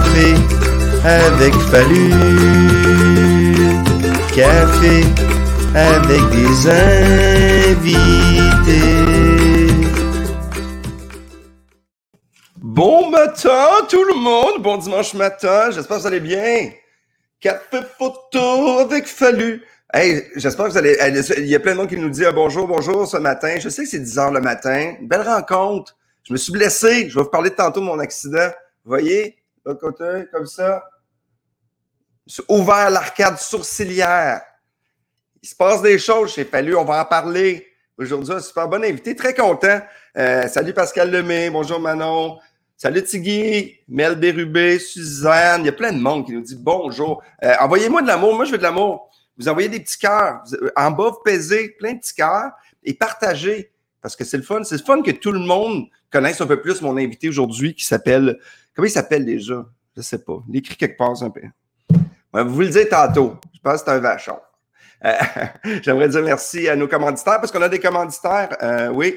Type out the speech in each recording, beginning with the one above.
Café avec Fallu. Café avec des invités. Bon matin tout le monde, bon dimanche matin, j'espère que vous allez bien. Café photo avec Fallu. Hey, j'espère que vous allez. Il y a plein de monde qui nous dit ah, bonjour, bonjour ce matin. Je sais que c'est 10 heures le matin. Belle rencontre. Je me suis blessé. Je vais vous parler tantôt de mon accident. Voyez, l'autre côté, comme ça. Ouvert l'arcade sourcilière. Il se passe des choses chez Fallu. On va en parler aujourd'hui. Un super bon invité. Très content. Euh, salut Pascal Lemay. Bonjour Manon. Salut Tigui, Mel Bérubé, Suzanne. Il y a plein de monde qui nous dit bonjour. Euh, envoyez-moi de l'amour. Moi, je veux de l'amour. Vous envoyez des petits cœurs. En bas, vous pesez plein de petits cœurs et partagez. Parce que c'est le fun. C'est le fun que tout le monde connaisse un peu plus mon invité aujourd'hui qui s'appelle. Comment il s'appelle déjà? Je ne sais pas. Il écrit quelque part un peu. vous vous le dites tantôt. Je pense que c'est un vachon. Euh, J'aimerais dire merci à nos commanditaires parce qu'on a des commanditaires. Euh, oui.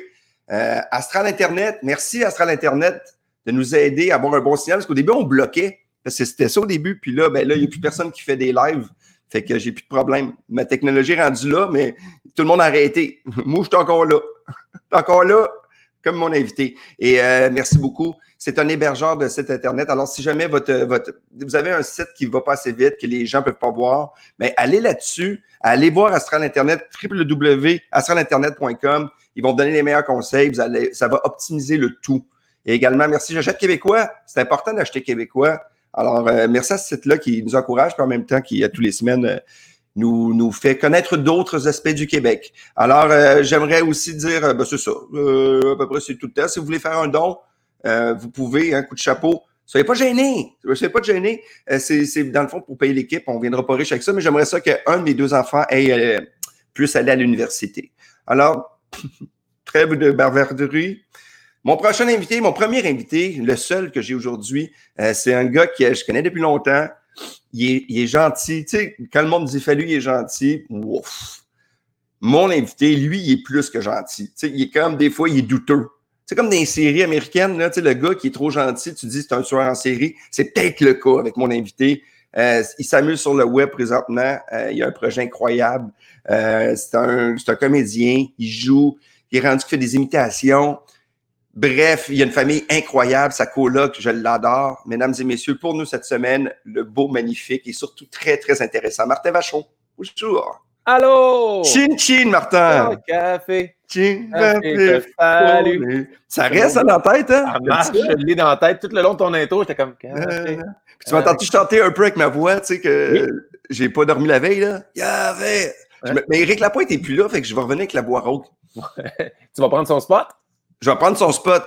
Euh, Astral Internet. Merci, Astral Internet, de nous aider à avoir un bon signal. Parce qu'au début, on bloquait. Parce que c'était ça au début. Puis là, ben là, il n'y a plus personne qui fait des lives. Fait que j'ai plus de problème. Ma technologie est rendue là, mais tout le monde a arrêté. Moi, je suis encore là. encore là, comme mon invité. Et euh, merci beaucoup. C'est un hébergeur de site Internet. Alors, si jamais votre, votre, vous avez un site qui va pas assez vite, que les gens peuvent pas voir, mais allez là-dessus, allez voir Astral Internet, www.astralinternet.com. Ils vont vous donner les meilleurs conseils. Vous allez, ça va optimiser le tout. Et également, merci, j'achète québécois. C'est important d'acheter québécois. Alors, euh, merci à ce site-là qui nous encourage, puis en même temps qui, à tous les semaines, euh, nous, nous fait connaître d'autres aspects du Québec. Alors, euh, j'aimerais aussi dire, ben, c'est ça, à peu près c'est tout le temps. Si vous voulez faire un don, vous pouvez, un coup de chapeau. Soyez pas gênés. Soyez pas gênés. c'est, dans le fond pour payer l'équipe. On viendra pas riche avec ça, mais j'aimerais ça qu'un de mes deux enfants ait, puisse aller à l'université. Alors, trêve de bavarderie. Mon prochain invité, mon premier invité, le seul que j'ai aujourd'hui, euh, c'est un gars que je connais depuis longtemps. Il est, gentil. Tu quand le monde dit Fallu, il est gentil. Ouf. Mon invité, lui, il est plus que gentil. Tu il est comme des fois, il est douteux. C'est comme dans les séries américaines, là, tu le gars qui est trop gentil, tu dis c'est un tueur en série. C'est peut-être le cas avec mon invité. Euh, il s'amuse sur le web présentement. Euh, il a un projet incroyable. c'est un, un comédien. Il joue. Il est rendu qu'il fait des imitations. Bref, il y a une famille incroyable, sa coloc, je l'adore. Mesdames et messieurs, pour nous cette semaine, le beau, magnifique et surtout très, très intéressant. Martin Vachon, bonjour. Allô? Chin chin, Martin. Oh, café. Chin, café. Salut. Ça reste dans la tête, hein? Ah, marche, je l'ai dans la tête tout le long de ton intro. J'étais comme café. Euh, puis tu m'as entendu chanter un peu avec ma voix, tu sais, que j'ai pas dormi la veille, là? Y avait. Mais Eric Lapointe n'est plus là, fait que je vais revenir avec la voix rauque. tu vas prendre son spot? Je vais prendre son spot.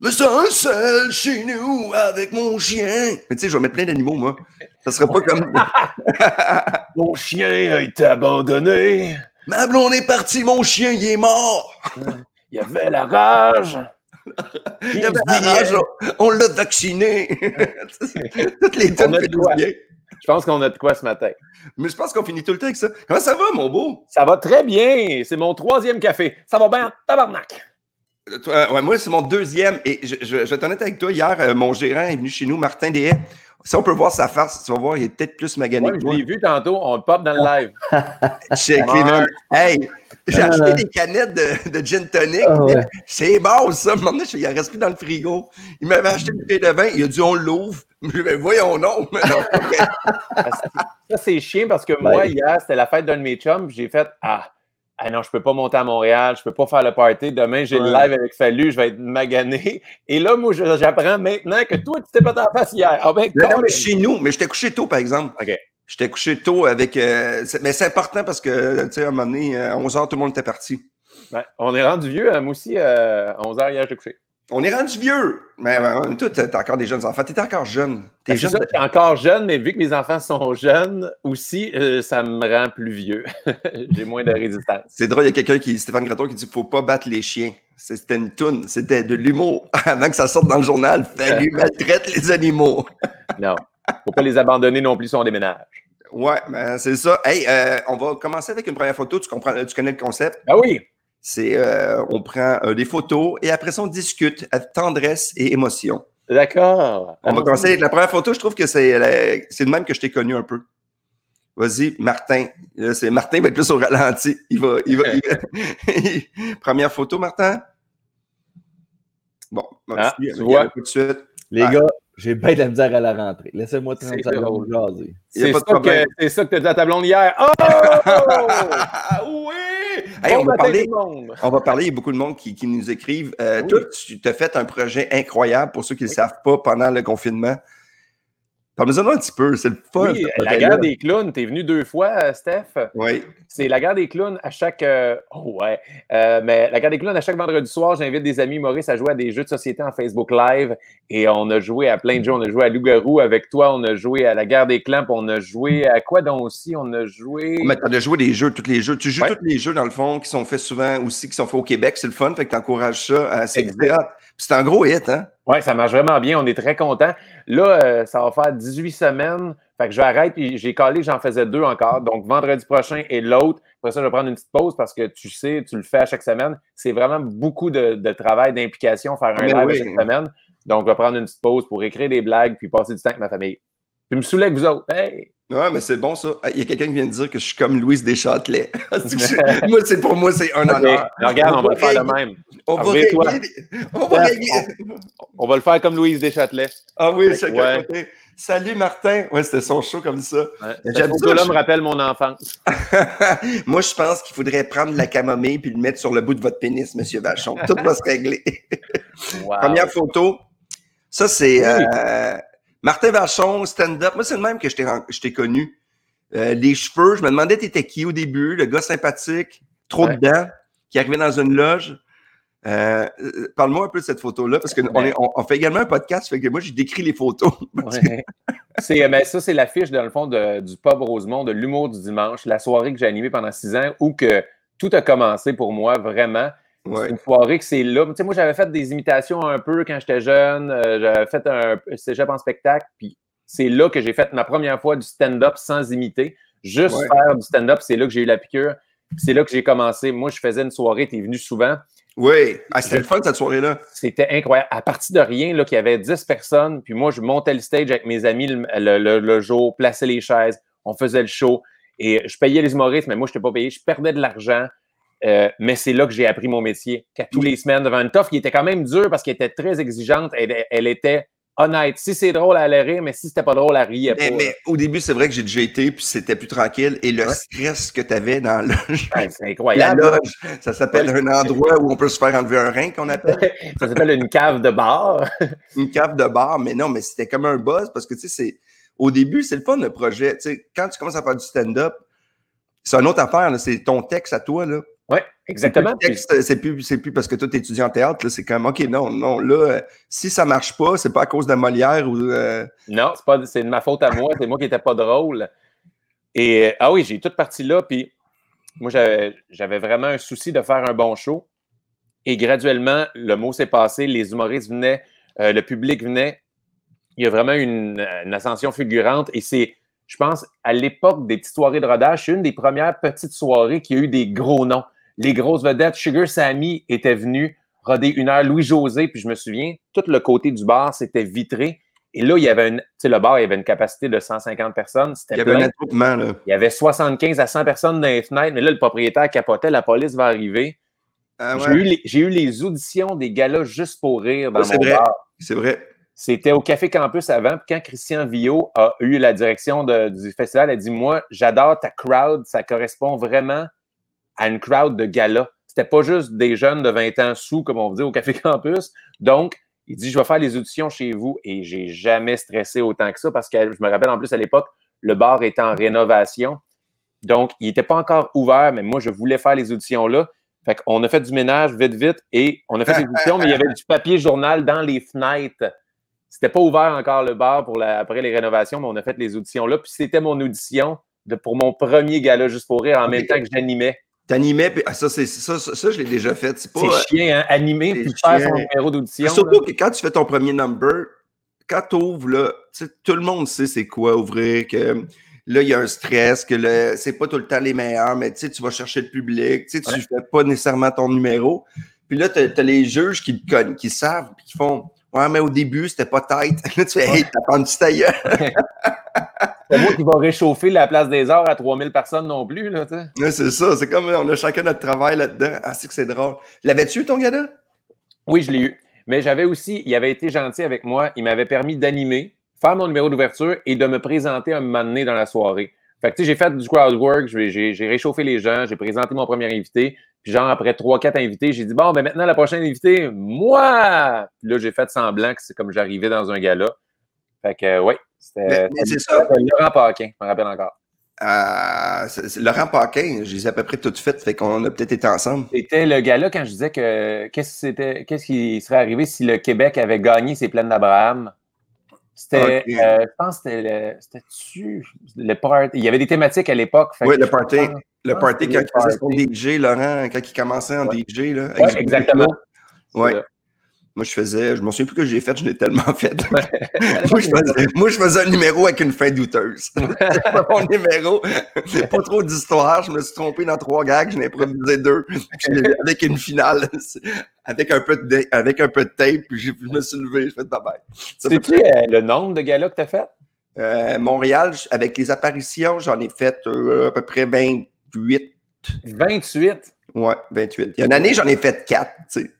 Mais c'est un seul chez nous avec mon chien. Mais tu sais, je vais mettre plein d'animaux, moi. Ça serait pas comme. mon chien a été abandonné. Ma blonde est partie, mon chien, il est mort. Il y avait la rage. Il y avait la rage, on l'a vacciné. Toutes les deux Je pense qu'on a de quoi ce matin. Mais je pense qu'on finit tout le temps avec ça. Comment ça va, mon beau? Ça va très bien. C'est mon troisième café. Ça va bien, tabarnak. Euh, ouais, moi, c'est mon deuxième. Et je, je, vais être honnête avec toi. Hier, euh, mon gérant est venu chez nous, Martin Deshaies. Si on peut voir sa face, tu vas voir, il est peut-être plus magané ouais, Je l'ai vu tantôt, on le pop dans le live. Chez Hey, j'ai acheté des canettes de, de gin tonic. Oh, C'est bon, ça. Il a resté dans le frigo. Il m'avait acheté une bouteille de vin. Il a dit, on l'ouvre. Mais voyons, non. ça, c'est chiant parce que moi, hier, c'était la fête d'un de mes chums. J'ai fait, ah, ah non, je peux pas monter à Montréal, je peux pas faire le party. Demain, j'ai le live avec Fallu, je vais être magané. Et là, moi, j'apprends maintenant que toi, tu t'es pas en face hier. Ah ben, non, mais chez nous, mais je t'ai couché tôt, par exemple. OK. Je t'ai couché tôt avec. Euh, mais c'est important parce que, tu sais, à un moment donné, à 11 h, tout le monde était parti. On est rendu vieux. Hein, moi aussi, à 11 h, hier, je t'ai couché. On est rendu vieux. Mais toi, t'as encore des jeunes enfants. T'es encore jeune. T'es ben, jeune. encore jeune, mais vu que mes enfants sont jeunes aussi, euh, ça me rend plus vieux. J'ai moins de résistance. C'est drôle, il y a quelqu'un qui, Stéphane Graton, qui dit faut pas battre les chiens. C'était une toune, c'était de l'humour. Avant que ça sorte dans le journal, fallu maltraite les animaux. non, faut pas les abandonner non plus si on déménage. Ouais, ben c'est ça. Hey, euh, on va commencer avec une première photo. Tu comprends, tu connais le concept? Ah oui. C'est, euh, on prend euh, des photos et après ça, on discute avec tendresse et émotion. D'accord. On va commencer avec la première photo. Je trouve que c'est le même que je t'ai connu un peu. Vas-y, Martin. C'est Martin va être plus au ralenti. Il va. Il va, Première photo, Martin. Bon, ah, tu vois, tout de suite. Les gars, j'ai bien de la misère à la rentrée. Laissez-moi 30 secondes jaser. C'est ça, que, ça que tu as dit à ta blonde hier. Oh! on, va parler, on va parler, il y a beaucoup de monde qui, qui nous écrivent. Euh, Toi, tu t'as fait un projet incroyable pour ceux qui ne le savent pas pendant le confinement. Parle-nous un petit peu, c'est le fun. Oui, la guerre des clowns, t'es venu deux fois, euh, Steph. Oui. C'est la guerre des clowns à chaque. Euh, oh, ouais. Euh, mais la guerre des clowns à chaque vendredi soir, j'invite des amis Maurice à jouer à des jeux de société en Facebook Live. Et on a joué à plein de jeux. On a joué à Loup-Garou avec toi, on a joué à la guerre des clans, on a joué à quoi donc aussi? On a joué. Mais t'as joué des jeux, tous les jeux. Tu joues tous les jeux, dans le fond, qui sont faits souvent aussi, qui sont faits au Québec. C'est le fun, fait que t'encourages ça. C'est c'est un gros hit, hein? Oui, ça marche vraiment bien. On est très contents. Là, euh, ça va faire 18 semaines. Fait que je vais arrêter, puis j'ai calé, j'en faisais deux encore. Donc, vendredi prochain et l'autre. Après ça, je vais prendre une petite pause parce que tu sais, tu le fais à chaque semaine. C'est vraiment beaucoup de, travail, d'implication, faire un live chaque semaine. Donc, je vais prendre une petite pause pour écrire des blagues puis passer du temps avec ma famille. Puis me saouler avec vous autres. Hey! Ouais, mais c'est bon ça. Il y a quelqu'un qui vient de dire que je suis comme Louise Deschâtelet. moi, c'est pour moi, c'est un honneur. regarde, on, va, faire le même. On va, régler, on, va on, va le faire comme Louise Deschâtelet. Ah oui, chacun ouais. Salut Martin. Ouais, c'était son show comme ça. Ouais. Ça. là me rappelle mon enfance. moi, je pense qu'il faudrait prendre la camomille puis le mettre sur le bout de votre pénis, Monsieur Vachon. Tout va se régler. Première photo. Ça, c'est. Euh, Martin Vachon, stand-up. Moi, c'est le même que je t'ai connu. Euh, les cheveux, je me demandais, t'étais qui au début? Le gars sympathique, trop dedans, qui arrivait dans une loge. Euh, euh, parle-moi un peu de cette photo-là, parce qu'on ben on, fait également un podcast, fait que moi, j'ai décrit les photos. c'est, ben, ça, c'est l'affiche, dans le fond, du pub Rosemont, de l'humour du dimanche, la soirée que j'ai animée pendant six ans, où que tout a commencé pour moi, vraiment. C'est une soirée que c'est là. Tu sais, moi, j'avais fait des imitations un peu quand j'étais jeune. Euh, j'avais fait un cégep en spectacle. Puis c'est là que j'ai fait ma première fois du stand-up sans imiter. Juste faire du stand-up, c'est là que j'ai eu la piqûre. C'est là que j'ai commencé. Moi, je faisais une soirée, tu es venu souvent. Oui, ah, c'était le fun cette soirée-là. C'était incroyable. À partir de rien, là, qu'il y avait 10 personnes, puis moi, je montais le stage avec mes amis le, jour, plaçais les chaises, on faisait le show. Et je payais les humoristes, mais moi, je n'étais pas payé. Je perdais de l'argent. Euh, mais c'est là que j'ai appris mon métier. Tous les semaines devant une toffe qui était quand même dure parce qu'elle était très exigeante. Elle, était honnête. Si c'est drôle, elle rire, mais si c'était pas drôle, elle riait mais, pas. Mais au début, c'est vrai que j'ai déjà été, puis c'était plus tranquille. Et le stress que tu avais dans la loge. c'est incroyable. La loge, ça s'appelle un endroit où on peut se faire enlever un rein, qu'on appelle. ça s'appelle une cave de bar. une cave de bar, mais non, mais c'était comme un buzz parce que, tu sais, c'est. Au début, c'est le fun, le projet. Tu sais, quand tu commences à faire du stand-up, c'est une autre affaire, c'est ton texte à toi, là. Exactement. C'est plus, plus, parce que toi, tu étudies en théâtre, c'est comme, OK, non, non, là, euh, si ça marche pas, c'est pas à cause de Molière ou. Euh... Non, c'est de ma faute à moi, c'est moi qui n'étais pas drôle. Et, ah oui, j'ai toute partie là, puis moi, j'avais vraiment un souci de faire un bon show. Et graduellement, le mot s'est passé, les humoristes venaient, euh, le public venait. Il y a vraiment une, une ascension fulgurante et c'est je pense, à l'époque des petites soirées de rodage, c'est une des premières petites soirées qui a eu des gros noms les grosses vedettes. Sugar Sammy était venu roder une heure. Louis-José, puis je me souviens, tout le côté du bar, c'était vitré. Et là, il y avait une, le bar, il y avait une capacité de 150 personnes. Il y avait un attroupement, là. Il y avait 75 à 100 personnes dans les fenêtres, mais là, le propriétaire capotait, la police va arriver. Ah j'ai, eu les, auditions des galas juste pour rire dans mon bar. C'est vrai. C'était au Café Campus avant. Puis quand Christian Villot a eu la direction du festival, elle a dit Moi, j'adore ta crowd, ça correspond vraiment à une crowd de gala. C'était pas juste des jeunes de 20 ans sous, comme on dit au Café Campus. Donc, il dit, je vais faire les auditions chez vous et j'ai jamais stressé autant que ça parce que je me rappelle en plus à l'époque, le bar était en rénovation. Donc, il n'était pas encore ouvert, mais moi, je voulais faire les auditions là. Fait qu'on a fait du ménage vite, vite et on a fait les auditions, mais il y avait du papier journal dans les fenêtres. C'était pas ouvert encore le bar pour après les rénovations, mais on a fait les auditions là. Puis c'était mon audition de, pour mon premier gala juste pour rire en même temps que j'animais. T'animais, ah, ça, c'est, ça, ça, je l'ai déjà fait. C'est, pas, chien, hein? Animer, puis faire son numéro d'audition. Surtout que quand tu fais ton premier number, quand tu ouvres, là, tout le monde sait c'est quoi ouvrir, que là, il y a un stress, que le, c'est pas tout le temps les meilleurs, mais tu vas chercher le public, tu ouais. fais pas nécessairement ton numéro. Puis là, tu as, les juges qui, qui savent, puis qui font Ouais, mais au début, c'était pas tête. Là, tu fais, hey, t'as pas du tailleur. C'est moi qui va réchauffer la place des arts à 3000 personnes non plus, là. Ouais, c'est ça. C'est comme on a chacun notre travail là-dedans. Ah, c'est que c'est drôle. L'avais-tu, ton gars-là? Oui, je l'ai eu. Mais j'avais aussi, il avait été gentil avec moi. Il m'avait permis d'animer, faire mon numéro d'ouverture et de me présenter un moment donné dans la soirée. Fait que, tu sais, j'ai fait du crowd work, j'ai j'ai réchauffé les gens, j'ai présenté mon premier invité. Puis, genre, après trois, quatre invités, j'ai dit, bon, ben maintenant, la prochaine invitée, moi! Puis là, j'ai fait semblant que c'est comme j'arrivais dans un gala. Fait que, oui, c'était. Laurent Paquin, je me rappelle encore. Euh, Laurent Paquin, je les ai à peu près toutes faites, fait qu'on a peut-être été ensemble. C'était le gars-là quand je disais que qu'est-ce qui serait arrivé si le Québec avait gagné ses plaines d'Abraham? C'était, euh, je pense que c'était le, c'était-tu le part. Il y avait des thématiques à l'époque. Oui, le party. pense- Le party quand il faisait son party. DJ, Laurent, quand il commençait en Ouais. DJ. Là, Ouais, exactement. Clerc. C'est. Moi, je faisais, je m'en souviens plus que j'ai fait, je l'ai tellement fait. moi, je faisais, moi, je faisais un numéro avec une fin douteuse. Mon numéro. Pas trop d'histoire. Je me suis trompé dans trois gags, j'en ai improvisé deux. Avec une finale. Avec un peu de, avec un peu de tape, puis j'ai- je me suis levé, je fais bye bye. Sais-tu euh, le nombre de gars-là que tu as fait? Euh, Montréal, avec les apparitions, j'en ai fait euh, à peu près 28. 28. Ouais, 28. Il y a une année, j'en ai fait 4, tu sais.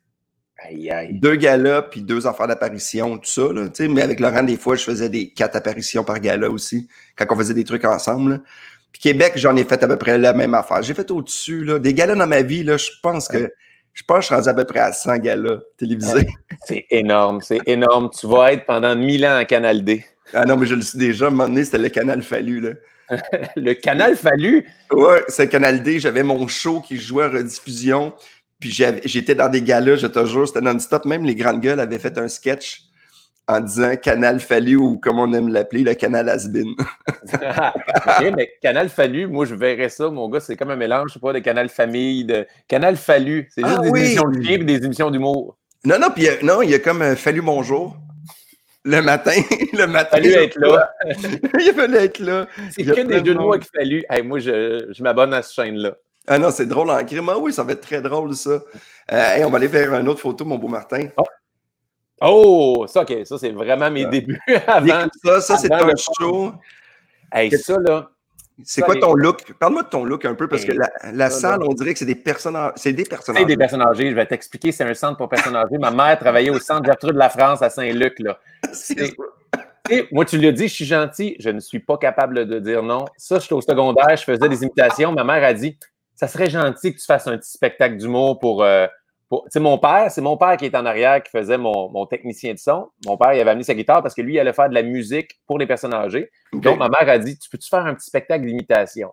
Aïe, aïe. Deux galas, puis deux affaires d'apparition, tout ça, là, tu sais. Mais avec Laurent, des fois, je faisais des quatre apparitions par gala aussi, quand on faisait des trucs ensemble. là. Puis Québec, j'en ai fait à peu près la même affaire. J'ai fait au-dessus, là. Des galas dans ma vie, là, je pense que... Je pense que je suis rendu à peu près à 100 galas télévisés. C'est énorme, c'est énorme. Tu vas être pendant 1000 ans en Canal D. Ah non, mais je le sais déjà, à un moment donné, c'était le canal Fallu, là. Le Canal Fallu, Ouais, c'est Canal D. J'avais mon show qui jouait en rediffusion. Puis j'étais dans des galas, je te jure, c'était non-stop. Même les grandes gueules avaient fait un sketch en disant Canal Fallu ou comme on aime l'appeler, le Canal Asbin. OK, mais Canal Fallu, moi, je verrais ça, mon gars, c'est comme un mélange, je sais pas, de Canal Famille, de Canal Fallu. C'est juste Ah des oui! émissions de et des émissions d'humour. non, non, puis a- non, il y a comme euh, Fallu bonjour. Le matin, le matin. Fallu être là. il a fallu être là. C'est que des de jeux de mots avec Fallu. Hey, moi, je, je m'abonne à cette chaîne-là. Ah non, c'est drôle en crime. Ah oui, ça va être très drôle, ça. Euh, hey, on va aller faire une autre photo, mon beau Martin. Oh, ça, OK, ça, c'est vraiment mes Ah. débuts avant. Ça, ça, c'est le show. Hey, ça, là, C'est quoi ton look? Parle-moi de ton look un peu, parce que la, la salle, on dirait que c'est des personnes. C'est des personnes. c'est des personnes âgées. Je vais t'expliquer, c'est un centre pour personnes âgées. Ma mère travaillait au centre Gertrude de la France à Saint-Luc, là. C'est moi, tu l'as dit, je suis gentil, je ne suis pas capable de dire non. Ça, j'étais au secondaire, je faisais des imitations. Ma mère a dit Ça serait gentil que tu fasses un petit spectacle d'humour pour. euh, pour- Tu sais, mon père, c'est mon père qui est en arrière qui faisait mon, mon technicien de son. Mon père, il avait amené sa guitare parce que lui, il allait faire de la musique pour les personnes âgées. Donc, ma mère a dit Tu peux-tu faire un petit spectacle d'imitation?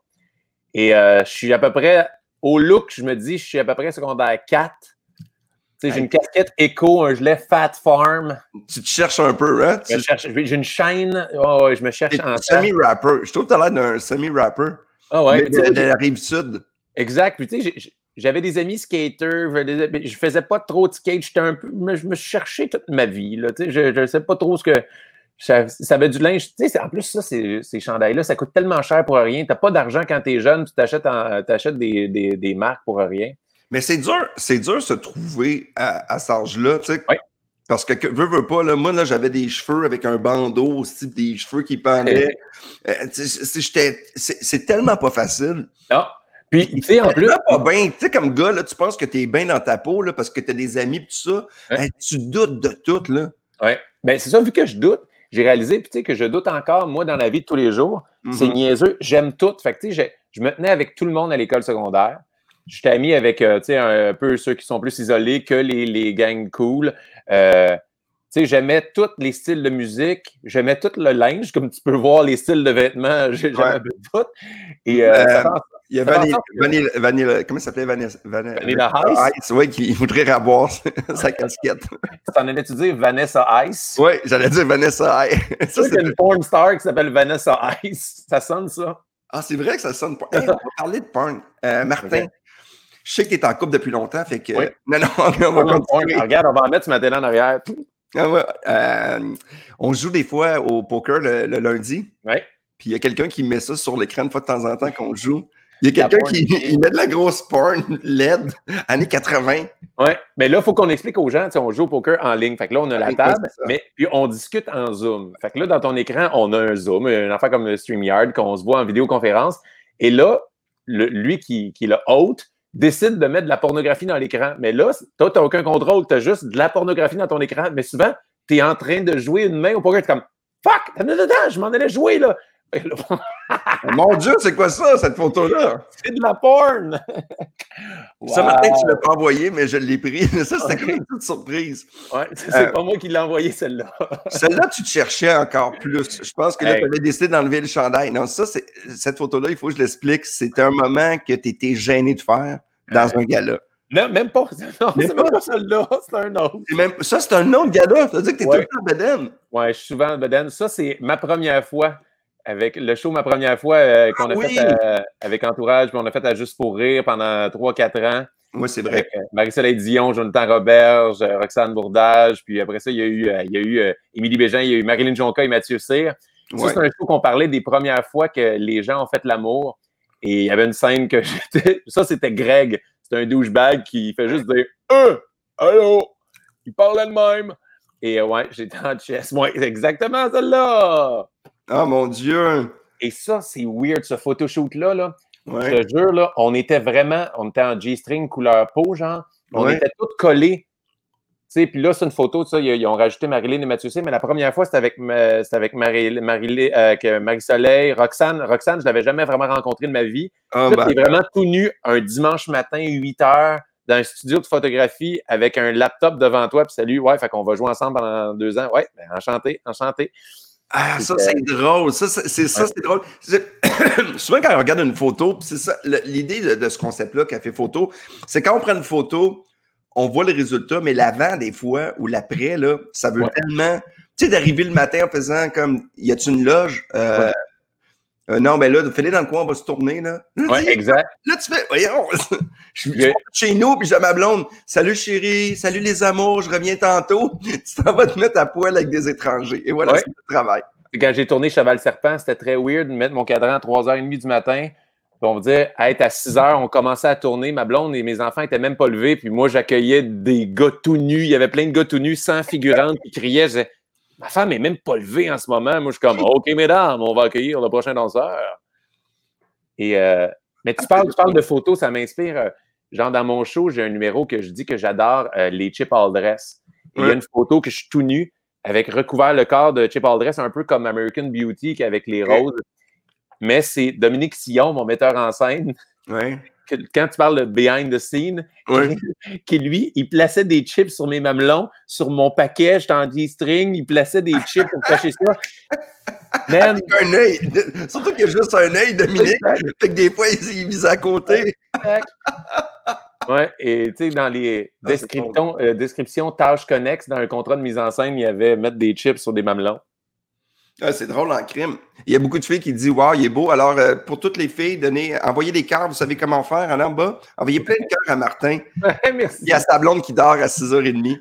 Et euh, je suis à peu près, au look, je me dis, je suis à peu près secondaire 4. Tu sais, j'ai une casquette éco, un gilet Fat Farm. Tu te cherches un peu, hein? Tu J'ai une chaîne. Oh, ouais, je me cherche en semi-rapper. Je trouve que tu as l'air d'un semi-rapper. Ah ouais, de la rive sud. Exact. Puis, tu sais, j'ai- j'avais des amis skaters, je faisais pas trop de skate. J'étais un peu, je me cherchais toute ma vie. Là, tu sais, je ne sais pas trop ce que. Ça, ça avait du linge. Tu sais, en plus, ça, c'est- ces chandails-là, ça coûte tellement cher pour rien. Tu n'as pas d'argent quand tu es jeune, tu t'achètes en- t'achètes des, des, des marques pour rien. Mais c'est dur, c'est dur de se trouver à, à cet âge-là, tu sais. Parce que, veux, veux pas, là, moi, là, j'avais des cheveux avec un bandeau aussi, des cheveux qui pendaient. Euh, tu sais, c'est- j'étais- c'est c'est tellement pas facile. Non. Puis, tu sais, en plus. Pas bien. Tu sais, comme gars, là, tu penses que t'es bien dans ta peau, là, parce que t'as des amis, pis tout ça. Tu doutes de tout, là. Ouais. Ben, c'est ça, vu que je doute, j'ai réalisé puis, tu sais, que je doute encore, moi, dans la vie de tous les jours. C'est Mhm. niaiseux. J'aime tout. Fait que, tu sais, je, je me tenais avec tout le monde à l'école secondaire. J'étais ami avec, euh, tu sais, un, peu ceux qui sont plus isolés que les, les gangs cool. Euh, tu sais, j'aimais tous les styles de musique. J'aimais tout le linge. Comme tu peux voir, les styles de vêtements, j'ai- j'aimais Ouais. un peu tout. Et euh, Euh, ça Il y a Vanilla, que- Vanilla, Vanilla- comment ça s'appelait Vanessa, Vanessa, Vanilla Ice? oui, qui voudrait avoir sa casquette. t'en allais-tu dire Vanessa Ice? Oui, j'allais dire Vanessa. Ice. Qu'il y a c'est- une porn star qui s'appelle Vanessa Ice. Ça sonne, ça? ah, c'est vrai que ça sonne. Hey, on va parler de porn. Euh, Martin, je sais qu'il est en couple depuis longtemps, fait que. Oui. Non, non, on va porn. continuer. Regarde, on va en mettre ce matin en arrière. Ah ouais, euh, on joue des fois au poker le, le lundi, Ouais. puis il y a quelqu'un qui met ça sur l'écran de fois de temps en temps qu'on joue. Il y a quelqu'un qui il met de la grosse porn LED, années 80. Ouais, mais là, il faut qu'on explique aux gens, on joue au poker en ligne. Fait que là, on a la Oui, table, mais puis on discute en Zoom. Fait que là, dans ton écran, on a un Zoom, une affaire comme le StreamYard, qu'on se voit en vidéoconférence. Et là, le- lui qui, qui est le hôte décide de mettre de la pornographie dans l'écran. Mais là, toi, tu n'as aucun contrôle, tu as juste de la pornographie dans ton écran. Mais souvent, tu es en train de jouer une main au poker, tu es comme Fuck, attends, attends, attends, je m'en allais jouer là. Mon Dieu, c'est quoi ça, cette photo-là? C'est de la porn! Ça, Wow. matin, tu l'as pas envoyé, mais je l'ai pris. Ça, c'était comme une petite surprise. Ouais, c'est Euh, pas moi qui l'ai envoyé, celle-là. Celle-là, tu te cherchais encore plus. Je pense que là, Hey. tu avais décidé d'enlever le chandail. Non, ça, c'est cette photo-là, il faut que je l'explique. C'est un moment que tu étais gêné de faire dans un gala. Non, même pas. Non, c'est même pas celle-là, c'est un autre. Même- ça, c'est un autre gala. Ça veut dire que tu es Ouais. tout le temps bedaine. Ouais, je suis souvent en bedaine. Ça, c'est ma première fois avec le show, ma première fois euh, qu'on a Ah oui! fait euh, avec Entourage, puis on a fait à Juste pour rire pendant 3-4 ans. Oui, c'est vrai. Euh, Marie-Soleil Dion, Jonathan Roberge, euh, Roxane Bourdage, puis après ça, il y a eu, euh, il y a eu Émilie Bégin, il y a eu Marilyn Jonca et Mathieu Cyr. Ça, c'est un show qu'on parlait des premières fois que les gens ont fait l'amour. Et il y avait une scène que j'étais. Ça, c'était Greg. C'est un douchebag qui fait juste dire Euh, allô, il parlait de même. Et ouais, j'étais en chess. C'est exactement celle-là. Ah, mon Dieu. Et ça, c'est weird, ce photoshoot-là. Là. Ouais. Je te jure, là, on était vraiment, on était en G-string couleur peau, genre. On Ouais. était tous collés. Tu sais, puis là, c'est une photo, ça, ils, ils ont rajouté Marilyn et Mathieu C, mais la première fois, c'était avec, avec Marie, Marie, euh, Marie-Soleil, Roxane. Roxane, je l'avais jamais vraiment rencontrée de ma vie. Là, ben, t'es vraiment tout nu un dimanche matin, 8 heures, dans un studio de photographie avec un laptop devant toi, puis salut, ouais, fait qu'on va jouer ensemble pendant deux ans. Ouais, ben, enchanté, enchanté. Ah, ça, c'est drôle. Ça, c'est ça, c'est drôle. Souvent, quand on regarde une photo, c'est ça, l'idée de, de ce concept-là, Café Photo, c'est quand on prend une photo, on voit le résultat, mais l'avant, des fois, ou l'après, là, ça veut Ouais. tellement. Tu sais, d'arriver le matin en faisant comme, y a-tu une loge? Euh, Ouais. Euh, non, ben là, fais-les dans le coin, on va se tourner, là. Là, Ouais, exact. là, tu fais, voyons, je suis chez nous, puis j'ai ma blonde. Salut chérie, salut les amours, je reviens tantôt. Tu t'en vas te mettre à poil avec des étrangers. Et voilà, Ouais. c'est le travail. Quand j'ai tourné Cheval Serpent, c'était très weird de mettre mon cadran à 3h30 du matin. Puis on me disait, à être à 6 h, on commençait à tourner. Ma blonde et mes enfants étaient même pas levés. Puis moi, j'accueillais des gars tout nus. Il y avait plein de gars tout nus, sans figurantes, qui criaient. Ma femme est même pas levée en ce moment. Moi, je suis comme, OK, mesdames, on va accueillir le prochain danseur. Et, euh, mais tu parles, tu parles de photos, ça m'inspire. euh, genre, dans mon show, j'ai un numéro que je dis que j'adore, euh, les Chip All Dress. Et Il y a une photo que je suis tout nu avec recouvert le corps de Chip Aldress, un peu comme American Beauty qui avec les roses. Mais c'est Dominique Sillon, mon metteur en scène, Ouais. Que- quand tu parles de behind the scene, qui lui, il plaçait des chips sur mes mamelons, sur mon paquet, j'étais en G-string, il plaçait des chips pour cacher ça. Man, un œil. Surtout qu'il y a juste un œil, Dominique. Fait que des fois, il, il vise à côté. Ouais, et tu sais, dans les Ah, descriptions, euh, descriptions tâches connexes, dans un contrat de mise en scène, il y avait mettre des chips sur des mamelons. Ah, c'est drôle en crime. Il y a beaucoup de filles qui disent Waouh, il est beau. Alors, euh, pour toutes les filles, donnez, envoyez des cœurs. Vous savez comment faire en en bas. Envoyez plein de cœurs à Martin. merci. Il y a sa blonde qui dort à 6h30.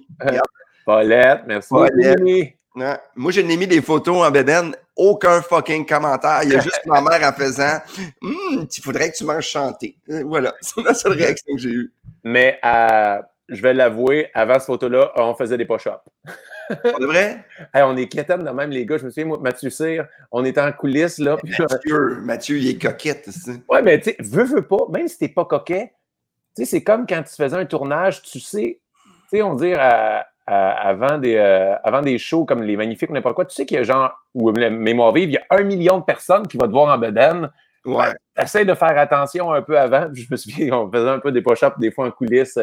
Paulette, merci. Paulette. Ouais. Moi, j'ai mis des photos en bédaine. Aucun fucking commentaire. Il y a juste ma mère en faisant Hum, il faudrait que tu manges chanter. Euh, Voilà. C'est la seule réaction que j'ai eue. Mais euh, je vais l'avouer, avant cette photo-là, on faisait des push-ups. Vrai? Hey, on est quétaines de même, les gars. Je me souviens, moi, Mathieu Cyr, on était en coulisses, là. puis Mathieu, Mathieu, il est coquette. ouais, mais tu sais, veux, veux pas, même si t'es pas coquet, tu sais, c'est comme quand tu faisais un tournage, tu sais, tu sais, on dit à- à- avant, des, euh, avant des shows comme Les Magnifiques ou n'importe quoi, tu sais qu'il y a genre, ou Mémoire vive, il y a un million de personnes qui vont te voir en bedaine. Ouais. Essaye de faire attention un peu avant. Je me souviens, on faisait un peu des push-ups des fois en coulisses.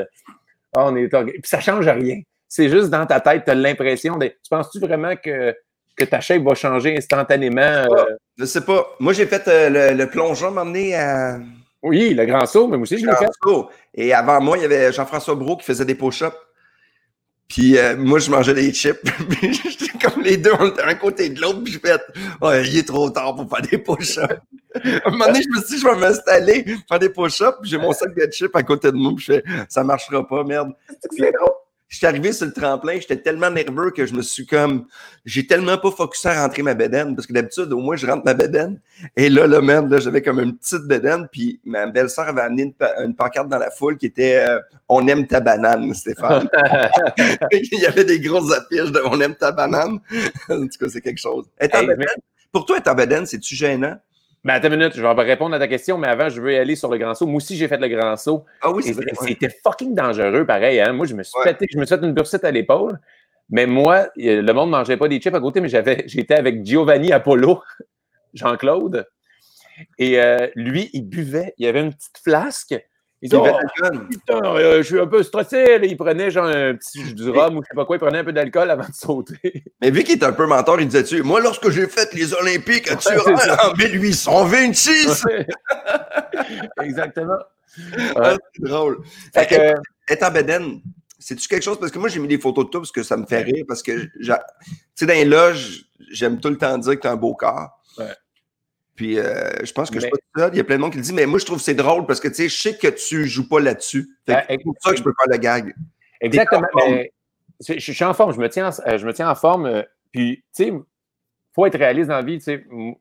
Ah, on est... Puis ça change rien. C'est juste dans ta tête, tu as l'impression de. Tu penses-tu vraiment que, que ta shape va changer instantanément? euh? Je sais pas. Moi, j'ai fait euh, le, le plongeon m'emmener à. Oui, le grand saut, mais moi aussi, je l'ai fait. François. Et avant moi, il y avait Jean-François Brault qui faisait des push-ups. Puis euh, moi, je mangeais des chips. Puis j'étais comme les deux, on était un côté de l'autre. Puis je fais, ouais, il est trop tard pour faire des push-ups. à un moment donné, je me suis dit, je vais m'installer, faire des push-ups. Puis j'ai mon sac de chips à côté de moi. Puis je fais, ça marchera pas, merde. C'est drôle? Je suis arrivé sur le tremplin, j'étais tellement nerveux que je me suis comme, j'ai tellement pas focusé à rentrer ma bédaine, parce que d'habitude, au moins, je rentre ma bédaine. Et là, là, même, là, j'avais comme une petite bédaine, puis ma belle-sœur avait amené une, pancarte dans la foule qui était euh, On aime ta banane, Stéphane. Il y avait des grosses affiches de On aime ta banane. en tout cas, c'est quelque chose. Pour toi, être en bédaine, c'est-tu gênant? Mais attends une minute, je vais répondre à ta question, mais avant, je veux aller sur le grand saut. Moi aussi, j'ai fait le grand saut. Ah oui, C'était fucking dangereux, pareil. Hein? Moi, je me suis pété, je me suis fait une bursette à l'épaule. Mais moi, le monde ne mangeait pas des chips à côté, mais j'avais, j'étais avec Giovanni Apollo, Jean-Claude. Et euh, lui, il buvait. Il avait une petite flasque. Il disait, oh, putain, euh, je suis un peu stressé. Il prenait genre un petit jus du rhum ou je sais pas quoi. Il prenait un peu d'alcool avant de sauter. Mais vu qu'il est un peu mentor, il disait-tu, moi, lorsque j'ai fait les Olympiques à Turin en 1826. Exactement. Ah, c'est drôle. Fait que, être en Beden, c'est-tu quelque chose? Parce que moi, j'ai mis des photos de toi parce que ça me fait rire. Parce que, tu sais, dans les loges, j'aime tout le temps dire que tu as un beau corps. Ouais. Puis euh, je pense que je suis pas tout seul. Il y a plein de monde qui le dit, mais moi, je trouve que c'est drôle parce que tu sais, je sais que tu joues pas là-dessus. Ben, c'est pour ça que je peux faire le gag. Exactement. Mais je, suis en forme, je me tiens, en, je me tiens en forme. Euh, puis, tu sais, il faut être réaliste dans la vie.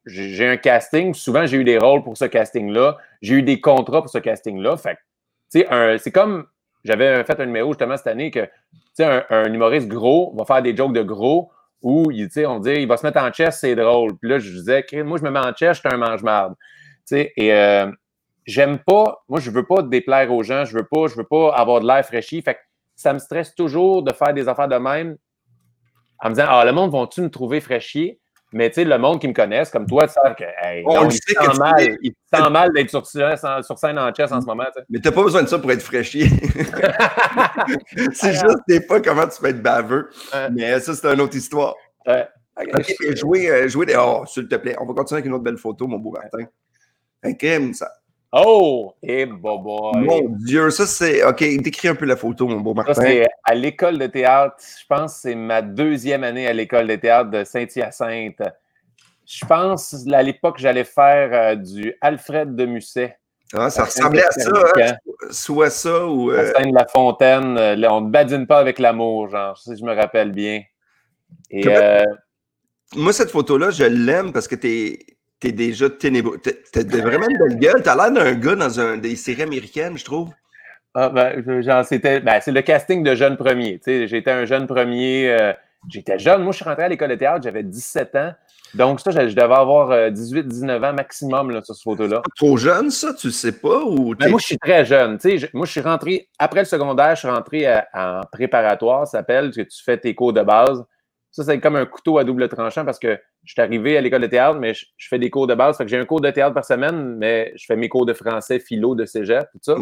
J'ai un casting. Souvent, j'ai eu des rôles pour ce casting-là. J'ai eu des contrats pour ce casting-là. Fait c'est comme j'avais fait un numéro justement cette année que, tu sais, un, un humoriste gros va faire des jokes de gros où on dit il va se mettre en chest, c'est drôle. Puis là, je disais, moi, je me mets en chest, je suis un mange-marde. Et euh, j'aime pas, moi, je veux pas déplaire aux gens, je veux pas, je veux pas avoir de l'air fraîchi. Fait que ça me stresse toujours de faire des affaires de même en me disant, ah, le monde va-tu me trouver fraîchier? Mais tu sais, le monde qui me connaisse, comme toi, tu sais que, hey, oh, il, sent mal, il sent mal d'être sur, sur, scène en chess en ce moment. T'sais. Mais t'as pas besoin de ça pour être fraîchier. c'est juste des fois comment tu peux être baveux. Mais ça, c'est une autre histoire. Ouais. Jouer, euh, jouer des. Oh, s'il te plaît, on va continuer avec une autre belle photo, mon beau Martin. Un ça. Oh! Et eh, bobo! Mon Dieu, ça c'est. OK, décris un peu la photo, mon beau Martin. Ça, c'est à l'école de théâtre. Je pense que c'est ma deuxième année à l'école de théâtre de Saint-Hyacinthe. Je pense à l'époque, j'allais faire euh, du Alfred de Musset. Ah, ça ressemblait à ça, hein? soit ça ou. Euh... La scène de la fontaine, là, on ne badine pas avec l'amour, genre, si je me rappelle bien. Et, euh... Moi, cette photo-là, je l'aime parce que tu es t'es déjà ténébreux. T'as vraiment une belle gueule. T'as l'air d'un gars dans un, des séries américaines, je trouve. Ah, ben, genre, c'était, ben, c'est le casting de jeune premier. J'étais un jeune premier. Euh, j'étais jeune. Moi, je suis rentré à l'école de théâtre, j'avais 17 ans. Donc, ça, je, devais avoir 18-19 euh, ans maximum là, sur cette photo-là. Trop jeune, ça, tu sais pas? Ou ben, moi, je suis très jeune. moi, je suis rentré, après le secondaire, je suis rentré en préparatoire, ça s'appelle, que tu fais tes cours de base. Ça, c'est comme un couteau à double tranchant parce que je suis arrivé à l'école de théâtre, mais je, fais des cours de base. Fait que j'ai un cours de théâtre par semaine, mais je fais mes cours de français, philo, de cégep, tout ça.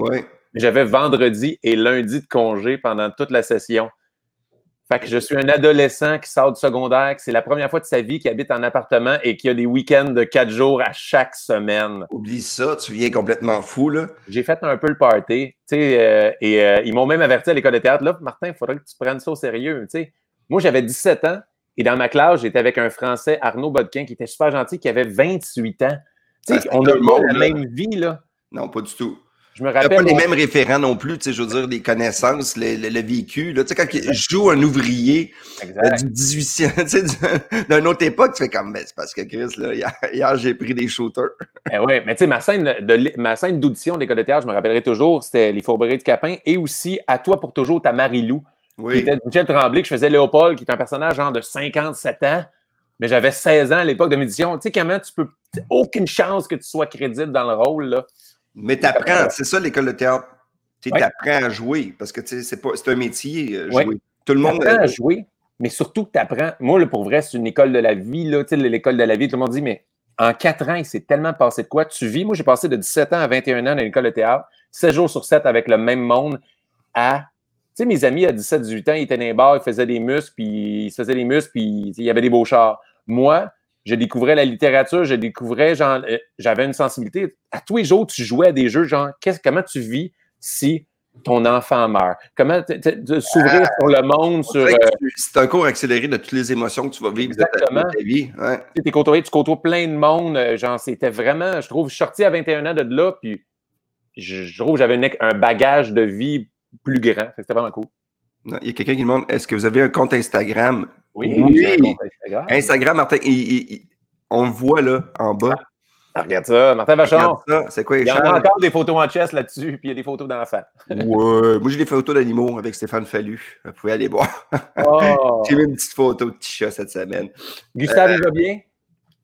J'avais vendredi et lundi de congé pendant toute la session. Fait que je suis un adolescent qui sort du secondaire, que c'est la première fois de sa vie qu'il habite en appartement et qui a des week-ends de quatre jours à chaque semaine. Oublie ça, tu viens complètement fou, là. J'ai fait un peu le party, tu sais, euh, et euh, ils m'ont même averti à l'école de théâtre, là, Martin, il faudrait que tu prennes ça au sérieux, tu sais. Moi, j'avais 17 ans et dans ma classe, j'étais avec un Français, Arnaud Bodquin, qui était super gentil, qui avait 28 ans. Tu sais, on a pas la même vie, là. Non, pas du tout. Je me rappelle. pas les mêmes référents non plus, tu sais, je veux dire, des connaissances, le, le, vécu. Là, tu sais, quand je joue un ouvrier euh, du 18e, tu sais, d'une autre époque, tu fais comme, mais c'est parce que Chris, là, hier, j'ai pris des shooters. Eh oui, mais tu sais, ma scène de ma scène d'audition de l'école de théâtre, je me rappellerai toujours, c'était Les Fourberies de Capin et aussi À toi pour toujours, ta Marie-Lou. Oui. Qui était Michel Tremblay, que je faisais Léopold, qui est un personnage genre de 57 ans. Mais j'avais 16 ans à l'époque de médition. Tu sais, comment tu peux. Aucune chance que tu sois crédible dans le rôle, là. Mais tu apprends, c'est ça l'école de théâtre. Tu apprends à jouer parce que c'est un métier, euh, jouer. Tout le monde. apprends à jouer, mais surtout tu apprends. Moi, là, pour vrai, c'est une école de la vie. L'école de la vie, tout le monde dit, mais en quatre ans, il s'est tellement passé de quoi? Tu vis? Moi, j'ai passé de 17 ans à 21 ans dans l'école de théâtre, 7 jours sur 7 avec le même monde à sais, mes amis à 17-18 ans, ils étaient dans les bars, ils faisaient des muscles, puis ils se faisaient des muscles, puis il y avait des beaux chars. Moi, je découvrais la littérature, je découvrais, genre, euh, j'avais une sensibilité. À tous les jours, tu jouais à des jeux, genre, comment tu vis si ton enfant meurt? Comment s'ouvrir ah, sur le monde? sur euh, C'est un cours accéléré de toutes les émotions que tu vas vivre Exactement. de ta, vie. Ouais. Tu côtoyé, tu côtoies plein de monde. Euh, genre, c'était vraiment, je trouve, je suis sorti à 21 ans de là, puis je, trouve que j'avais un bagage de vie plus grand. C'était vraiment cool. Non, Il y a quelqu'un qui demande est-ce que vous avez un compte Instagram? Oui, Oui. j'ai un compte Instagram. Instagram, Martin, il- il- il- on le voit là, en bas. Ah, regarde ça, Martin Vachon. C'est quoi, Il y en a encore des photos en chess là-dessus, puis il y a des photos d'enfants. Ouais, moi j'ai des photos d'animaux avec Stéphane Fallu. Vous pouvez aller voir. Oh. J'ai mis une petite photo de petit chat cette semaine. Gustave, il va bien?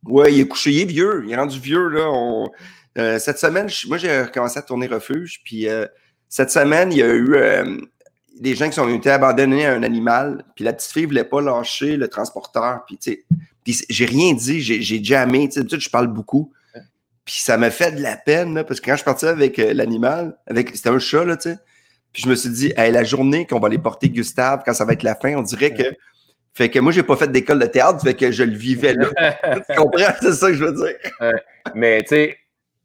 Ouais, il est couché, il est vieux. Il est rendu vieux, là. On- euh, cette semaine, moi, j'ai recommencé à tourner refuge. Puis euh, cette semaine, il y a eu euh, des gens qui ont été abandonnés à un animal. Puis la petite fille voulait pas lâcher le transporteur. Puis, tu sais, j'ai rien dit. J'ai jamais, tu sais, je parle beaucoup. Puis ça m'a fait de la peine, là, parce que quand je suis parti avec euh, l'animal, avec c'était un chat, là, tu sais. Puis je me suis dit, hey, la journée qu'on va aller porter Gustave, quand ça va être la fin, on dirait que. Fait que moi, j'ai pas fait d'école de théâtre, fait que je le vivais là. tu comprends? C'est ça que je veux dire. Mais tu sais,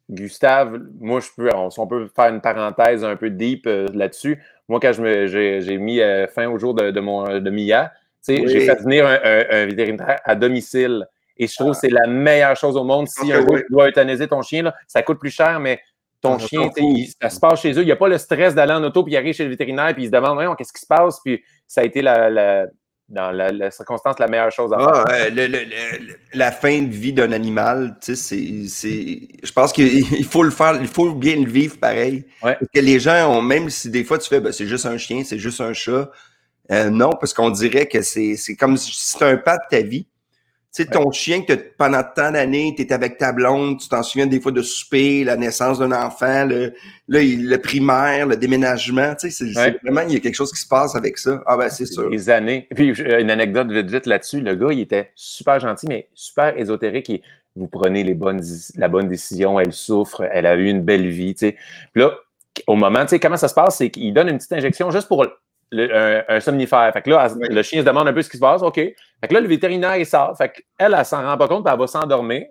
Gustave, moi, je peux, on, peut faire une parenthèse un peu deep euh, là-dessus. Moi, quand j'ai mis euh, fin au jour de, de mon, de Mia, Oui. j'ai fait venir un, un- un vétérinaire à domicile. Et je trouve que c'est la meilleure chose au monde. Si Ok, un jour oui. tu dois euthanasier ton chien, là, ça coûte plus cher, mais ton Ah, chien, il- ça se passe chez eux. Il n'y a pas le stress d'aller en auto puis il arrive chez le vétérinaire puis il se demande qu'est-ce qui se passe? Puis ça a été la, la- dans la, la circonstance la meilleure chose à faire. Ah, euh, le- le- le- la fin de vie d'un animal, tu sais, c'est, c'est, je pense qu'il il faut le faire, il faut bien le vivre pareil. Ouais. Parce que les gens ont, même si des fois tu fais, ben, c'est juste un chien, c'est juste un chat, euh, non, parce qu'on dirait que c'est, c'est comme si c'est un pas de ta vie. Tu sais, ton chien que pendant tant d'années, tu es avec ta blonde, tu t'en souviens des fois de souper, la naissance d'un enfant, le, le primaire, le déménagement, tu sais, c'est, Ouais. vraiment, il y a quelque chose qui se passe avec ça. Ah ben, c'est sûr. Des années. Puis une anecdote vite vite là-dessus. Le gars, il était super gentil, mais super ésotérique. Il- vous prenez les bonnes, la bonne décision, elle souffre, elle a eu une belle vie. tu sais. Puis là, au moment, tu sais, comment ça se passe, c'est qu'il donne une petite injection juste pour le- un, un somnifère. Fait que là, elle- Oui. le chien se demande un peu ce qui se passe. OK. Fait que là, le vétérinaire, il sort. Fait qu'elle, elle s'en rend pas compte, puis elle va s'endormir.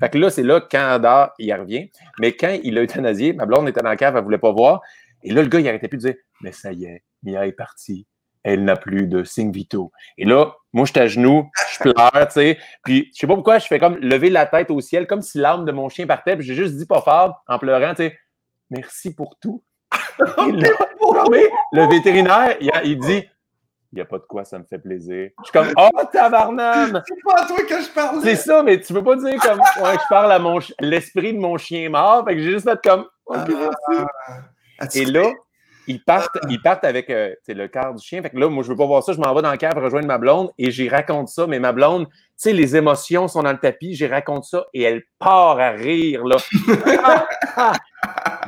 Fait que là, c'est là, quand elle dort, il revient. Mais quand il a euthanasié, ma blonde était dans la cave, elle voulait pas voir. Et là, le gars, il arrêtait plus de dire Mais ça y est, Mia est partie. Elle n'a plus de signes vitaux. Et là, moi, je suis à genoux, je pleure, tu sais. Puis, je sais pas pourquoi, je fais comme lever la tête au ciel, comme si l'âme de mon chien partait. Puis, j'ai juste dit pas fort, en pleurant, tu sais, merci pour tout. Le vétérinaire, il, a- il dit, il n'y a pas de quoi, ça me fait plaisir. Je suis comme, oh, tabarnane! C'est pas à toi que je parle. C'est ça, mais tu peux pas dire comme, ouais, je parle à mon l'esprit de mon chien mort. Fait que j'ai juste fait comme, ok, merci. Et là, ils partent, ils partent avec euh, le quart du chien. Fait que là, moi, je veux pas voir ça. Je m'en vais dans le cave rejoindre ma blonde et j'y raconte ça. Mais ma blonde, tu sais, les émotions sont dans le tapis. J'y raconte ça et elle part à rire, là.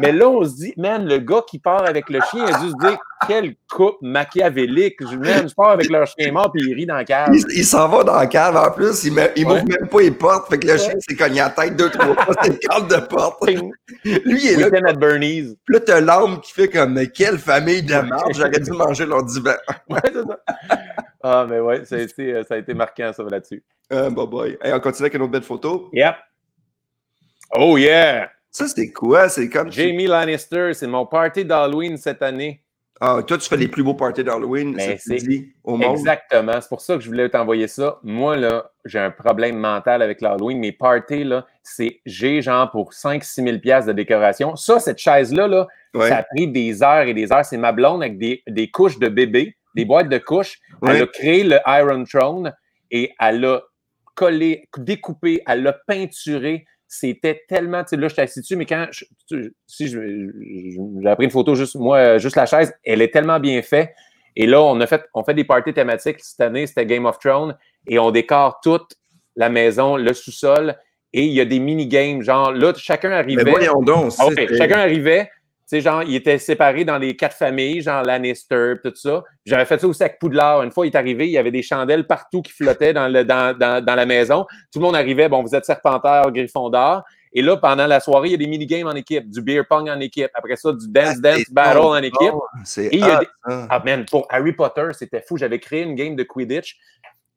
mais là, on se dit, man, le gars qui part avec le chien, il a dû se dire, quelle coupe machiavélique. Je, man, je pars avec leur chien mort puis il rit dans le cave. Il, il s'en va dans la cave en plus, il, il Ouais. m'ouvre même pas les portes, fait que le chien s'est cogné la tête deux, trois fois, c'est une carte de porte. Lui, il est là, Weekend at Bernie's. puis là, t'as l'âme qui fait comme, mais quelle famille de merde, j'aurais dû manger leur divan. Ouais, c'est ça. Ah, mais ouais, ça a été, euh, ça a été marquant, ça, là-dessus. Ah, bye bye. Hey, on continue avec une autre belle photo. Yep. Oh yeah! Ça, c'était quoi? C'est comme. Jamie Lannister, c'est mon party d'Halloween cette année. Ah, toi, tu fais les plus beaux parties d'Halloween, tu c'est dis, au monde. Exactement. C'est pour ça que je voulais t'envoyer ça. Moi, là, j'ai un problème mental avec l'Halloween. Mes parties, là, c'est j'ai genre pour 5-6 000 piastres de décoration. Ça, cette chaise-là, là, Ouais. ça a pris des heures et des heures. C'est ma blonde avec des, des couches de bébé, des boîtes de couches. Ouais. Elle a créé le Iron Throne et elle l'a collé, découpé, elle l'a peinturé. C'était tellement, tu sais, là, je suis assis dessus, mais quand, je- tu- si j'ai pris une photo juste, moi, juste la chaise, elle est tellement bien faite. Et là, on a fait, on fait des parties thématiques. Cette année, c'était Game of Thrones et on décore toute la maison, le sous-sol et il y a des mini-games. Genre, là, chacun Mais arrivait. voyons donc. Ah chacun arrivait. Tu sais, genre, il était séparé dans les quatre familles, genre Lannister, tout ça. J'avais fait ça aussi avec Poudlard. Une fois, il est arrivé, il y avait des chandelles partout qui flottaient dans, le, dans, dans, dans la maison. Tout le monde arrivait, bon, vous êtes Serpentard, Gryffondor. Et là, pendant la soirée, il y a des mini-games en équipe, du beer pong en équipe. Après ça, du dance, Ah, dance battle bon, en équipe. bon. Et il y a des-. Ah, man, pour Harry Potter, c'était fou. J'avais créé une game de Quidditch.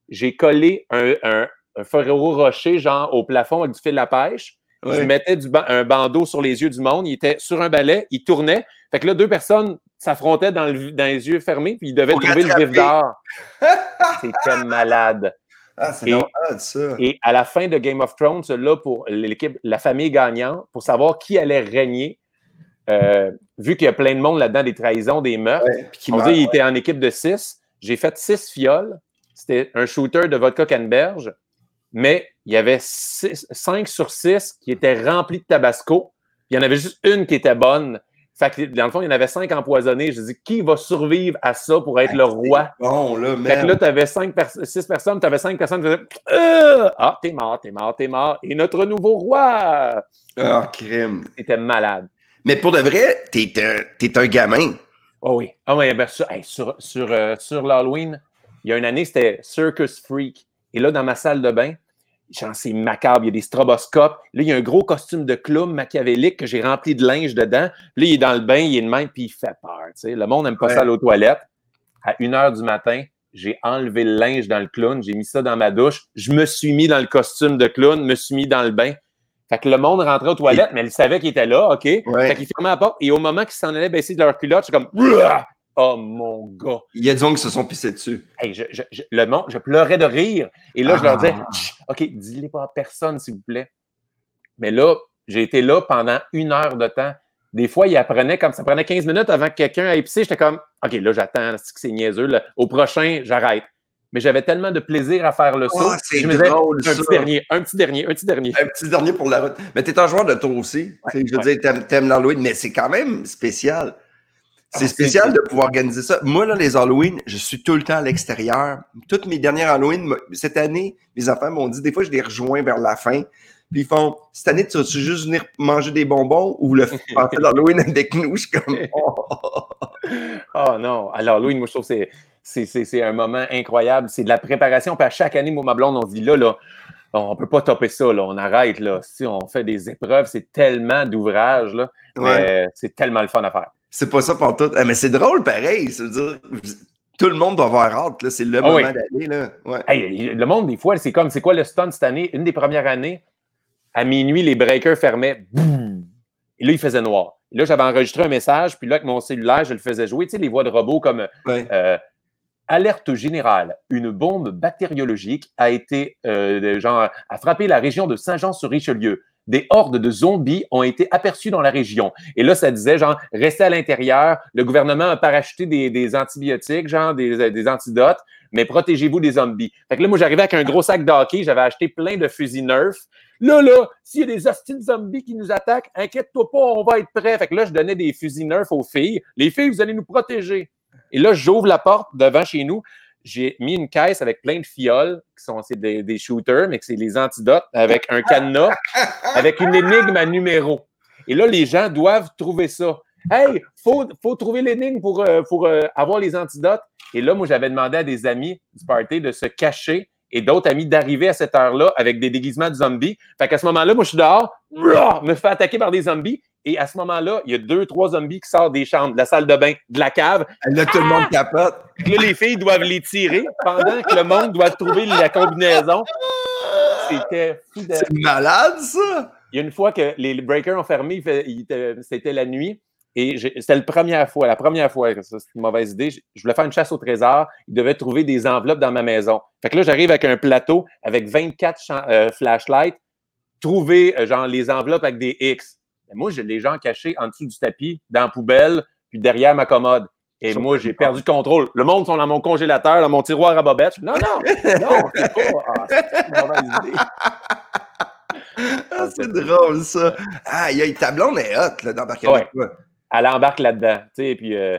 J'ai collé un, un, un Ferrero Rocher, genre, au plafond avec du fil à pêche. Je Ouais. mettais du ba- un bandeau sur les yeux du monde. Il était sur un balai, il tournait. Fait que là, deux personnes s'affrontaient dans, le- dans les yeux fermés, puis ils devaient Pour trouver le vif d'or. C'était malade. Ah, c'est Et- ça. À la fin de Game of Thrones, là, pour l'équipe, la famille gagnante, pour savoir qui allait régner, euh, vu qu'il y a plein de monde là-dedans, des trahisons, des meurtres, Ouais, on meurt, dit qu'il ouais. était en équipe de six. J'ai fait six fioles. C'était un shooter de vodka canneberge, mais il y avait six- cinq sur six qui étaient remplis de tabasco. Il y en avait juste une qui était bonne. Fait que, dans le fond, il y en avait cinq empoisonnés. Je dis, qui va survivre à ça pour être le roi? Bon, là, Fait que man. là, tu avais cinq pers- six personnes, tu avais cinq personnes qui faisaient Euh! Ah, t'es mort, t'es mort, t'es mort. Et notre nouveau roi! Ah, crime. C'était malade. Mais pour de vrai, t'es un, un gamin. Oh oui. Ah oui, ben, sur, hey, sur, sur, euh, sur l'Halloween, il y a une année, c'était Circus Freak. Et là, dans ma salle de bain, c'est macabre, il y a des stroboscopes. Là, il y a un gros costume de clown machiavélique que j'ai rempli de linge dedans. Puis là, il est dans le bain, il est de même, puis il fait peur. Le monde n'aime pas Ouais. ça aller aux toilettes. À 1 h du matin, j'ai enlevé le linge dans le clown, j'ai mis ça dans ma douche. Je me suis mis dans le costume de clown, me suis mis dans le bain. Fait que le monde rentrait aux toilettes, mais il savait qu'il était là, OK? Ouais. Fait qu'il fermait la porte et au moment qu'ils s'en allaient baisser de leur culotte, c'est comme Ouah! Oh mon gars! Il y a des gens qui se sont pissés dessus. Hey, je, je- je- le monde, je pleurais de rire. Et là, je leur disais Ah. OK, dis-les pas à personne, s'il vous plaît. Mais là, j'ai été là pendant une heure de temps. Des fois, ils apprenaient comme ça prenait 15 minutes avant que quelqu'un aille pisser. J'étais comme OK, là, j'attends, c'est que c'est niaiseux. là. Au prochain, j'arrête. Mais j'avais tellement de plaisir à faire le saut. Je me disais, drôle, un ça. petit dernier, un petit dernier, un petit dernier. Un petit dernier pour la route. Mais t'es un joueur de tour aussi. Tu je veux ouais. dire, t'aimes, t'aimes l'Halloween, mais c'est quand même spécial. C'est Ah, spécial c'est- de pouvoir organiser ça. Moi, là, les Halloween, je suis tout le temps à l'extérieur. Toutes mes dernières Halloween, cette année, mes enfants m'ont dit, des fois, je les rejoins vers la fin. Puis ils font, cette année, tu vas-tu juste venir manger des bonbons ou le faire l'Halloween avec nous? Je suis comme, oh. Oh non. Alors, Louis, moi, je trouve que c'est- un moment incroyable. C'est de la préparation. Puis à chaque année, moi, ma blonde, on se dit là, là, on peut pas topper ça, là. On arrête, là. Si on fait des épreuves, c'est tellement d'ouvrages, là. Ouais. Mais c'est tellement le fun à faire. C'est pas ça pour tout. mais c'est drôle, pareil. Ça veut dire, tout le monde doit avoir hâte, là. C'est le Ah moment oui. d'aller, là. Ouais. Hey, le monde, des fois, c'est comme, c'est quoi le stunt cette année? Une des premières années, à minuit, les breakers fermaient. Boum! Et là, il faisait noir. Et là, j'avais enregistré un message, puis là, avec mon cellulaire, je le faisais jouer. Tu sais, les voix de robots comme euh, Alerte générale. Une bombe bactériologique a été, euh, genre, a frappé la région de Saint-Jean-sur-Richelieu. Des hordes de zombies ont été aperçus dans la région. Et là, ça disait, genre, restez à l'intérieur. Le gouvernement a parachuté des, antibiotiques, genre, des, des antidotes, mais protégez-vous des zombies. Fait que là, moi, j'arrivais avec un gros sac d'hockey. J'avais acheté plein de fusils Nerf. Là, là, s'il y a des hostiles zombies qui nous attaquent, inquiète-toi pas, on va être prêts. Fait que là, je donnais des fusils Nerf aux filles. Les filles, vous allez nous protéger. Et là, j'ouvre la porte devant chez nous. J'ai mis une caisse avec plein de fioles, qui sont c'est des, des shooters, mais que c'est les antidotes, avec un cadenas, avec une énigme à numéro. Et là, les gens doivent trouver ça. Hey, faut, faut trouver l'énigme pour, euh, pour euh, avoir les antidotes. Et là, moi, j'avais demandé à des amis du party de se cacher et d'autres amis d'arriver à cette heure-là avec des déguisements de zombies. Fait qu'à ce moment-là, moi, je suis dehors, me fais attaquer par des zombies. Et à ce moment-là, il y a deux, trois zombies qui sortent des chambres, de la salle de bain, de la cave. Là, tout le monde capote. Là, les filles doivent les tirer pendant que le monde doit trouver la combinaison. C'était fou de... C'est malade, ça! Il y a une fois que les breakers ont fermé, c'était la nuit. Et c'était la première fois, la première fois c'est une mauvaise idée. Je, voulais faire une chasse au trésor. Ils devaient trouver des enveloppes dans ma maison. Fait que là, j'arrive avec un plateau avec 24 champ- euh, flashlights, trouver euh, genre les enveloppes avec des X. Mais moi, j'ai les gens cachés en dessous du tapis, dans la poubelle, puis derrière ma commode. Et moi, j'ai perdu le contrôle. Le monde sont dans mon congélateur, dans mon tiroir à bobettes. Non, non, non, c'est pas. Ah, c'est une mauvaise idée. Ah, c'est drôle, ça. Ah, il y a ta blonde est hot, là, d'embarquer Ouais. elle embarque là-dedans. Tu sais, puis euh,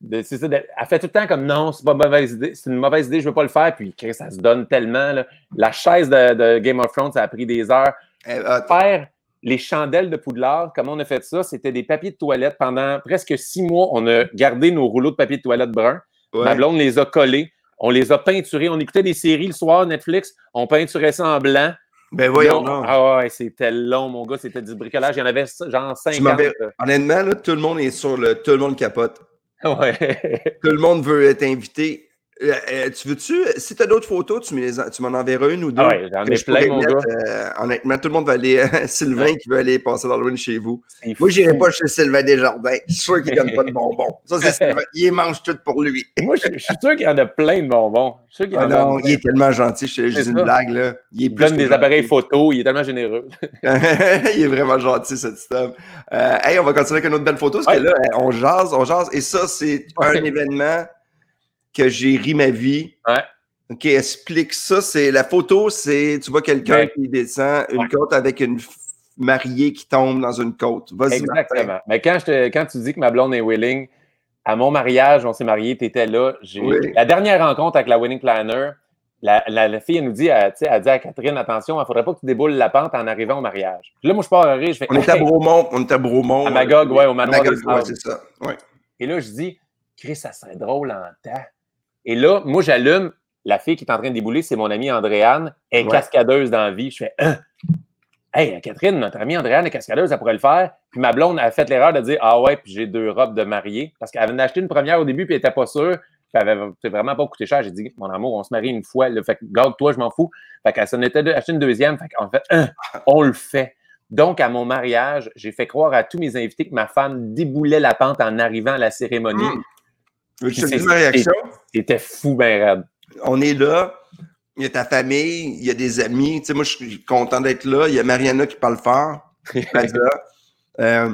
de- c'est ça, de- elle fait tout le temps comme non, c'est pas une mauvaise idée, c'est une mauvaise idée, je veux pas le faire. Puis ça se donne tellement. là. La chaise de, de Game of Thrones, ça a pris des heures. Elle. Faire les chandelles de Poudlard, comment on a fait ça? C'était des papiers de toilette. Pendant presque six mois, on a gardé nos rouleaux de papier de toilette brun. Ouais. Ma blonde les a collés. On les a peinturés. On écoutait des séries le soir, Netflix. On peinturait ça en blanc. Ben voyons. Ah ouais, c'était long, mon gars. C'était du bricolage. Il y en avait genre 50. m'avais- Honnêtement, là, tout le monde est sur le. Tout le monde capote. Ouais. Tout le monde veut être invité. Euh, euh, tu veux-tu, si tu as d'autres photos, tu m'en enverras une ou deux. Ah ouais, j'en ai plein, mon gars. Euh, honnêtement, tout le monde va aller. Sylvain qui veut aller passer l'Halloween chez vous. Moi, je n'irai pas chez Sylvain Desjardins. Je suis sûr qu'il ne donne pas de bonbons. Ça, c'est Sylvain. Il mange tout pour lui. Moi, je, suis sûr qu'il y en a plein de bonbons. Je suis sûr ah non, il est tellement gentil. Je juste une blague. Là. Il, est donne des appareils photos. Il est tellement généreux. il est vraiment gentil, cet homme. hey, on va continuer avec une autre belle photo. Parce que là, on jase, on jase. Et ça, c'est un événement que j'ai ri ma vie. Ouais. OK, explique ça. C'est la photo, c'est tu vois quelqu'un qui descend une côte avec une mariée qui tombe dans une côte. Vas-y. Exactement. Mais quand, je quand tu dis que ma blonde est willing, à mon mariage, on s'est mariés, tu étais là. La dernière rencontre avec la Winning Planner, la, fille, elle nous dit, elle, elle dit à Catherine, attention, il ne faudrait pas que tu déboules la pente en arrivant au mariage. là, moi, je pars à rire. Je fais, on était à Bromont. On était à Bromont. À Magog, ouais, au manoir. Magog, ouais, c'est ça. Ouais. Et là, je dis, Chris, ça serait drôle en temps et là, moi, j'allume. La fille qui est en train de débouler, c'est mon amie Andréane. Elle est cascadeuse dans la vie. Je fais hein? Hey, Catherine, notre amie Andréane est cascadeuse, elle pourrait le faire. Puis ma blonde a fait l'erreur de dire Ah ouais, puis j'ai deux robes de mariée. Parce qu'elle avait acheté une première au début, puis elle n'était pas sûre. Puis elle avait vraiment pas coûté cher. J'ai dit Mon amour, on se marie une fois. Là. Fait que garde-toi, je m'en fous. Fait qu'elle s'en était acheté une deuxième. Fait qu'en fait, hein, on le fait. Donc, à mon mariage, j'ai fait croire à tous mes invités que ma femme déboulait la pente en arrivant à la cérémonie. Mmh. Je ma réaction? C'était fou, ben raide. On est là. Il y a ta famille, il y a des amis. Tu sais, moi, je suis content d'être là. Il y a Mariana qui parle fort. euh,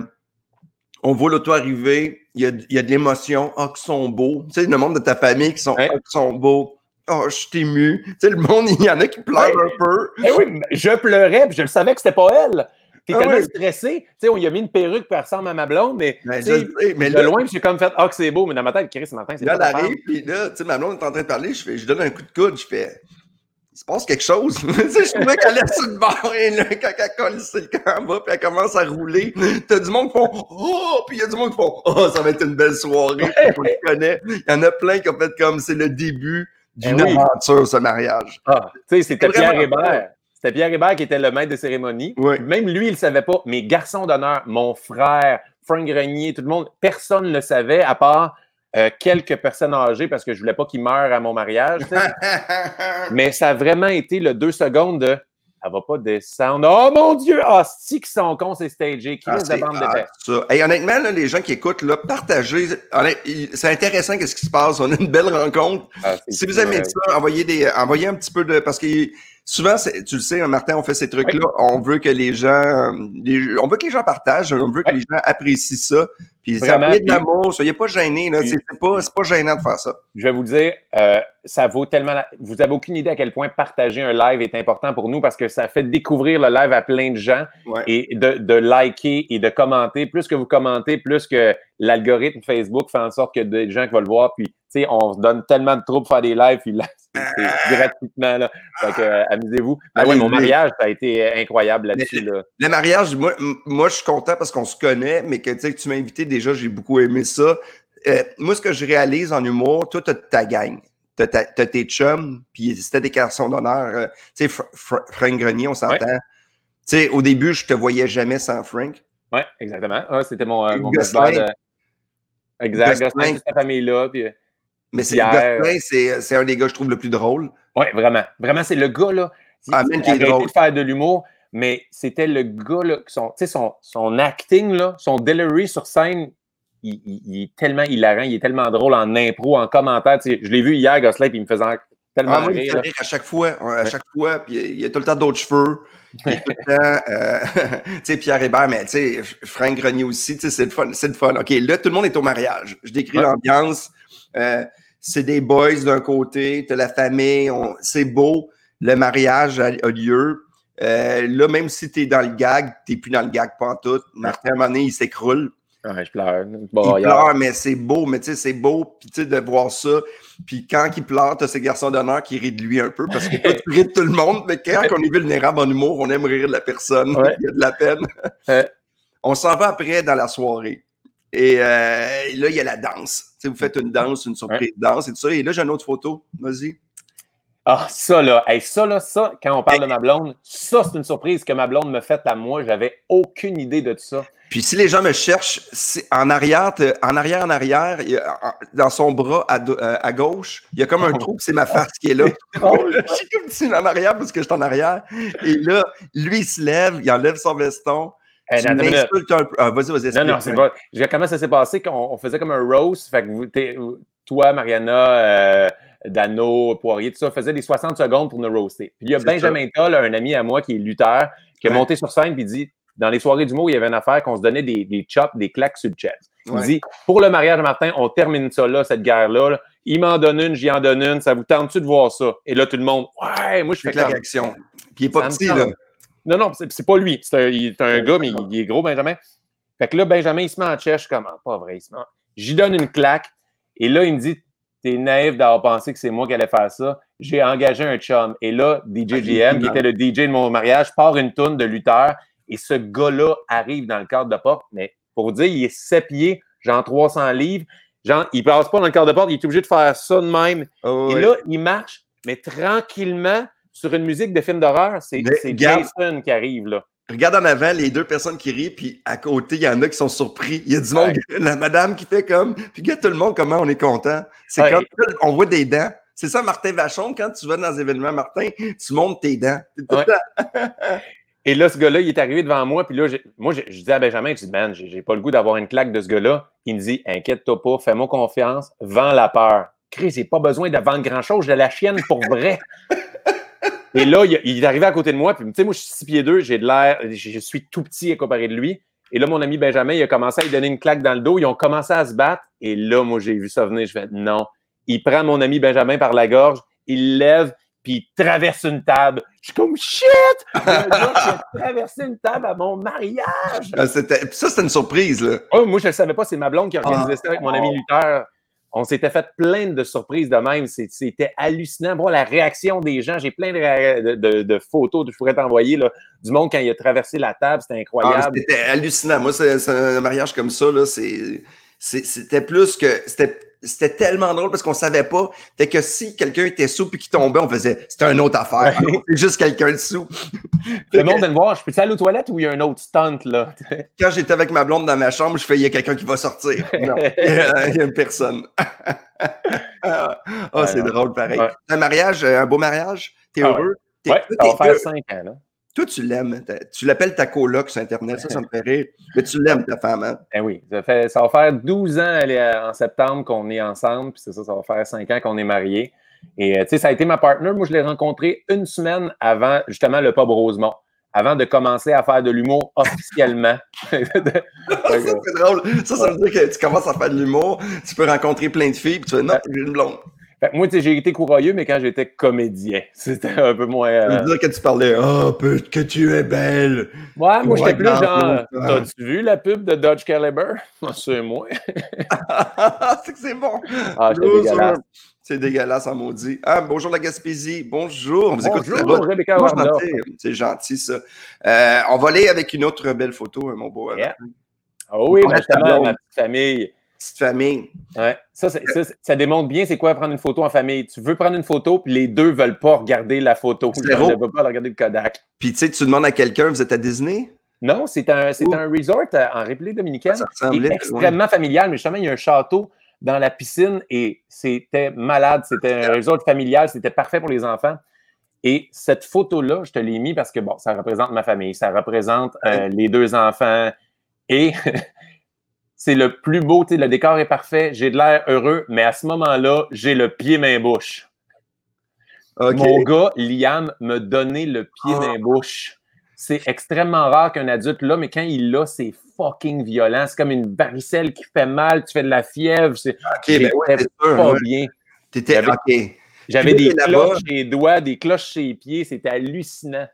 on voit l'auto arriver. Il y a, il y a de l'émotion. Ah, oh, qu'ils sont beaux. Tu sais, le monde de ta famille qui sont, oh, sont beaux. Oh, je suis ému. Tu sais, le monde, il y en a qui pleurent un peu. Eh oui, je pleurais, puis je le savais que c'était pas elle. T'es ah tellement stressé. Tu sais, on y a mis une perruque qui ressemble à ma blonde, mais, ben, mais de loin, j'ai comme fait Ah, que c'est beau, mais dans ma tête, Chris, Martin, c'est Là, elle arrive, puis là, tu sais, ma blonde est en train de parler, je, fais, je donne un coup de coude, je fais il se passe quelque chose. tu sais, je trouvais qu'elle laisse une barre et là, quand elle colle le camp en bas, puis elle commence à rouler. T'as du monde qui font Oh! Puis il y a du monde qui font Oh, ça va être une belle soirée. on le connaît. Il y en a plein qui ont fait comme c'est le début d'une eh aventure, ce mariage. Ah, tu sais, c'était Pierre Hébert. C'était Pierre Hébert qui était le maître de cérémonie. Même lui, il ne savait pas. Mes garçons d'honneur, mon frère, Frank Grenier, tout le monde, personne ne le savait à part euh, quelques personnes âgées parce que je ne voulais pas qu'ils meurent à mon mariage. Mais ça a vraiment été le deux secondes de elle va pas descendre. Oh mon Dieu! Ah, si qui sont cons, c'est stagé. Qui ah, de bande de Et honnêtement, les gens qui écoutent, là, partagez. C'est intéressant qu'est-ce qui se passe. On a une belle rencontre. Ah, si vous aimez ça, envoyez, des, envoyez un petit peu de. Parce que souvent, tu le sais, hein, Martin, on fait ces trucs-là. On veut que les gens, on veut que les gens partagent, on veut que les gens apprécient ça. Puis Vraiment, de l'amour, soyez pas gênés, là. C'est pas, pas gênant de faire ça. Je vais vous dire, euh, ça vaut tellement. Vous avez aucune idée à quel point partager un live est important pour nous parce que ça fait découvrir le live à plein de gens et de, de liker et de commenter. Plus que vous commentez, plus que l'algorithme Facebook fait en sorte que des gens qui vont le voir, puis on se donne tellement de troubles pour faire des lives, puis là, c'est gratuitement. Là. Fait que, euh, amusez-vous. Ah oui, mon mariage, ça a été euh, incroyable là-dessus. Le, mariage, moi, moi, je suis content parce qu'on se connaît, mais que, tu m'as invité déjà, j'ai beaucoup aimé ça. Euh, moi, ce que je réalise en humour, toi, tu as ta gang. Tu as, tes chums, puis c'était des garçons d'honneur. tu sais, Frank Grenier, on s'entend. Tu sais, au début, je te voyais jamais sans Frank. Oui, exactement. Ah, c'était mon, mon Gosselin, Exact. Gosselin, cette famille-là. Puis... Mais c'est Gosselin, c'est un des gars, je trouve, le plus drôle. Oui, vraiment. Vraiment, c'est le gars, là. Ah, qui est drôle. de faire de l'humour, mais c'était le gars, là, son, son, son acting, là, son delivery sur scène, il, il, est tellement hilarant, il est tellement drôle en impro, en commentaire. je l'ai vu hier, Gosselin, puis il me faisait tellement ah, rire. rire à chaque fois, à chaque fois, puis il y a tout le temps d'autres cheveux. Puis tout le temps, euh, tu sais, Pierre Hébert, mais tu sais, Frank Grenier aussi, tu sais, c'est le fun, c'est le fun. OK, là, tout le monde est au mariage. Je décris l'ambiance. Euh, c'est des boys d'un côté, tu as la famille, c'est beau, le mariage a, lieu. Euh, là, même si tu es dans le gag, tu plus dans le gag pas tout. Martin, à un moment donné, il s'écroule. Ouais, je pleure. il pleure, mais c'est beau, mais tu sais, c'est beau puis, de voir ça. Puis quand il pleure, tu as ces garçons d'honneur qui rient de lui un peu parce que toi, tu ris de tout le monde, mais quand on est vulnérable en humour, on aime rire de la personne. il y a de la peine. on s'en va après dans la soirée. Et euh, là, il y a la danse. vous faites une danse, une surprise de danse et tout ça. Et là, j'ai une autre photo. Vas-y. Ah, ça là, ça là, ça, quand on parle de ma blonde, ça, c'est une surprise que ma blonde me fait à moi. J'avais aucune idée de tout ça. Puis si les gens me cherchent, c'est en arrière, en arrière, en arrière, dans son bras à, euh, à gauche, il y a comme un trou, c'est ma face qui est là. J'ai comme dit en arrière parce que je suis en arrière. Et là, lui, il se lève, il enlève son veston. Hey, tu attends une minute. m'insultes un peu. Ah, vas-y, vas-y. Non, non, c'est pas. Je- Comment ça s'est passé qu'on on faisait comme un roast? Fait que toi, Mariana, euh, Dano, Poirier, tout ça, faisait des 60 secondes pour nous roaster. Puis il y a Benjamin Toll, un ami à moi qui est lutteur, qui est Ouais. monté sur scène puis dit dans les soirées d'humour, il y avait une affaire qu'on se donnait des, des chops, des claques sur le chest. Il Ouais. dit pour le mariage de Martin, on termine ça là, cette guerre-là. là. Il m'en donne une, j'y en donne une. Ça vous tente-tu de voir ça? Et là, tout le monde, ouais, moi, je fais réaction. Puis il est pas petit, là. Non, non, c'est pas lui. C'est un, il est un gars, mais il, il est gros, Benjamin. Fait que là, Benjamin, il se met en suis comme, Ah, pas vrai, il se met J'y donne une claque. Et là, il me dit, t'es naïf d'avoir pensé que c'est moi qui allais faire ça. J'ai engagé un chum. Et là, DJ GM, qui était le DJ de mon mariage, part une tourne de lutteur. Et ce gars-là arrive dans le cadre de porte. Mais pour vous dire, il est 7 pieds, genre 300 livres. Genre, il passe pas dans le cadre de porte. Il est obligé de faire ça de même. Oh, Et là, il marche, mais tranquillement, sur une musique de film d'horreur. C'est. Jason qui arrive, là. Regarde en avant les deux personnes qui rient, puis à côté, il y en a qui sont surpris. Il y a du monde, la madame qui fait comme, puis regarde tout le monde comment on est content. C'est Ouais. comme, on voit des dents. C'est ça, Martin Vachon, quand tu vas dans des événements, Martin, tu montes tes dents. Ouais. Et là, ce gars-là, il est arrivé devant moi. Puis là, moi, je dis à Benjamin, je dis, man, j'ai j'ai pas le goût d'avoir une claque de ce gars-là. Il me dit, inquiète-toi pas, fais-moi confiance, vends la peur. Chris, j'ai pas besoin de vendre grand-chose, j'ai la chienne pour vrai. Et là, il, il est arrivé à côté de moi. Puis, tu sais, moi, je suis six pieds deux, j'ai de l'air, je suis tout petit à comparer de lui. Et là, mon ami Benjamin, il a commencé à lui donner une claque dans le dos. Ils ont commencé à se battre. Et là, moi, j'ai vu ça venir. Je fais, non. Il prend mon ami Benjamin par la gorge, il lève, puis il traverse une table. Je suis comme, shit! Le gars qui a traversé une table à mon mariage! Ah, ça, c'était une surprise, là. Oh, moi, je ne savais pas, c'est ma blonde qui a organisé Ah. ça avec mon ami Luther. On s'était fait plein de surprises de même. C'était hallucinant. Bon, la réaction des gens, j'ai plein de, photos que je pourrais t'envoyer là, du monde quand il a traversé la table. C'était Ah, incroyable. c'était hallucinant. Moi, c'est un mariage comme ça, c'était plus que, c'était, c'était tellement drôle parce qu'on savait pas. Fait que si quelqu'un était sous puis qu'il tombait, on faisait, c'était une autre affaire. Ouais. C'est juste quelqu'un de sous. Le monde vient me voir, je peux aller aux toilettes ou il y a un autre stunt là? Quand j'étais avec ma blonde dans ma chambre, je fais, il y a quelqu'un qui va sortir. Non, il y a, a une personne. Ah, oh, c'est drôle, pareil. Ouais. Un mariage, un beau mariage? T'es Ah heureux? T'es- Ouais, ça va faire cinq ans. Là. Toi, tu l'aimes. Tu l'appelles ta coloc sur Internet, ça, ça me fait rire. Mais tu l'aimes, ta femme, hein? Ben oui, ça, fait, ça va faire 12 ans elle est, en septembre qu'on est ensemble, puis c'est ça, ça va faire 5 ans qu'on est mariés. Et euh, tu sais, ça a été ma partner. Moi, je l'ai rencontrée une semaine avant, justement, le pub Rosemont, avant de commencer à faire de l'humour officiellement. ça, c'est drôle. Ça, ça veut dire que tu commences à faire de l'humour, tu peux rencontrer plein de filles, puis tu fais, non, j'ai une blonde. Fait que moi, tu sais, j'ai été courageux, mais quand j'étais comédien, c'était un peu moins. Euh, veut dire que tu parlais, oh, peu- que tu es belle. Ouais, moi, j'étais plus genre. T'as-tu vu la pub de Dodge Caliber? Ah, C'est moi. c'est que c'est bon. Ah, j'étais Bonjour. dégueulasse. C'est dégueulasse en maudit. Ah, bonjour la Gaspésie. Bonjour. On vous écoute Bonjour, là-bas. Rebecca. C'est gentil, ça. Euh, on va aller avec une autre belle photo, hein, mon beau. Yeah. Ah oui, On ben, justement, ma petite famille. Petite famille. Ouais. Ça, ça, ça démontre bien c'est quoi prendre une photo en famille. Tu veux prendre une photo, puis les deux veulent pas regarder la photo. Ils ne veulent pas regarder le Kodak. Puis, tu sais, tu demandes à quelqu'un, vous êtes à Disney? Non, c'est un, c'est un resort euh, en République dominicaine. Ça qui est extrêmement familial, mais justement, il y a un château dans la piscine et c'était malade. C'était un resort familial, c'était parfait pour les enfants. Et cette photo-là, je te l'ai mis parce que, bon, ça représente ma famille, ça représente euh, les deux enfants et c'est le plus beau, le décor est parfait, j'ai de l'air heureux, mais à ce moment-là, j'ai le pied-main-bouche. OK. Mon gars, Liam, me donnait le pied Ah. dans la bouche. C'est extrêmement rare qu'un adulte l'a, mais quand il l'a, c'est fucking violent. C'est comme une varicelle qui fait mal, tu fais de la fièvre. c'est- OK, ben ouais, pas bien. T'étais, J'avais- OK. J'avais Puis des cloches chez les doigts, des cloches chez les pieds. C'était hallucinant.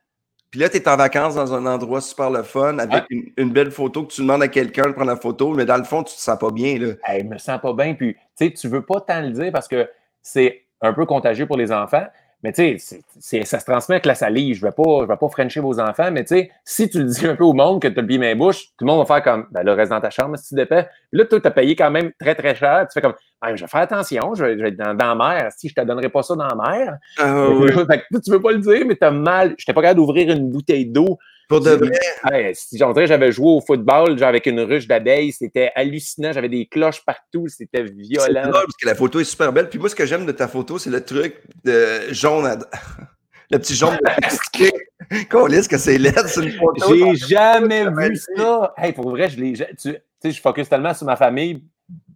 Puis là, tu es en vacances dans un endroit super le fun avec Ouais. une, une belle photo que tu demandes à quelqu'un de prendre la photo, mais dans le fond, tu te sens pas bien. Là. Hey, je me sens pas bien. Puis, tu sais, tu veux pas tant le dire parce que c'est un peu contagieux pour les enfants. Mais tu sais, ça se transmet avec la salive. Je ne vais pas, je vais pas frencher vos enfants. Mais tu sais, si tu le dis un peu au monde que tu as le pied main bouche, tout le monde va faire comme, ben là, reste dans ta chambre si tu dépais. Puis là, toi, tu as payé quand même très, très cher. Tu fais comme, Ah, je vais faire attention, je vais, je vais être dans, dans la mer. Si je te donnerai pas ça dans la mer. Ah, oui. fait que toi, tu veux pas le dire, mais tu as mal. Je n'étais pas capable d'ouvrir une bouteille d'eau. Pour de vrai. Si, on dirait j'avais joué au football genre avec une ruche d'abeilles, c'était hallucinant. J'avais des cloches partout, c'était C'est violent. drôle parce que la photo est super belle. Puis moi, ce que j'aime de ta photo, c'est le truc de jaune à... Le petit jaune de plastiqué. Qu'est-ce que c'est laid, c'est une photo. J'ai jamais vu ça. Hey, pour vrai, je l'ai. tu sais, je focus tellement sur ma famille,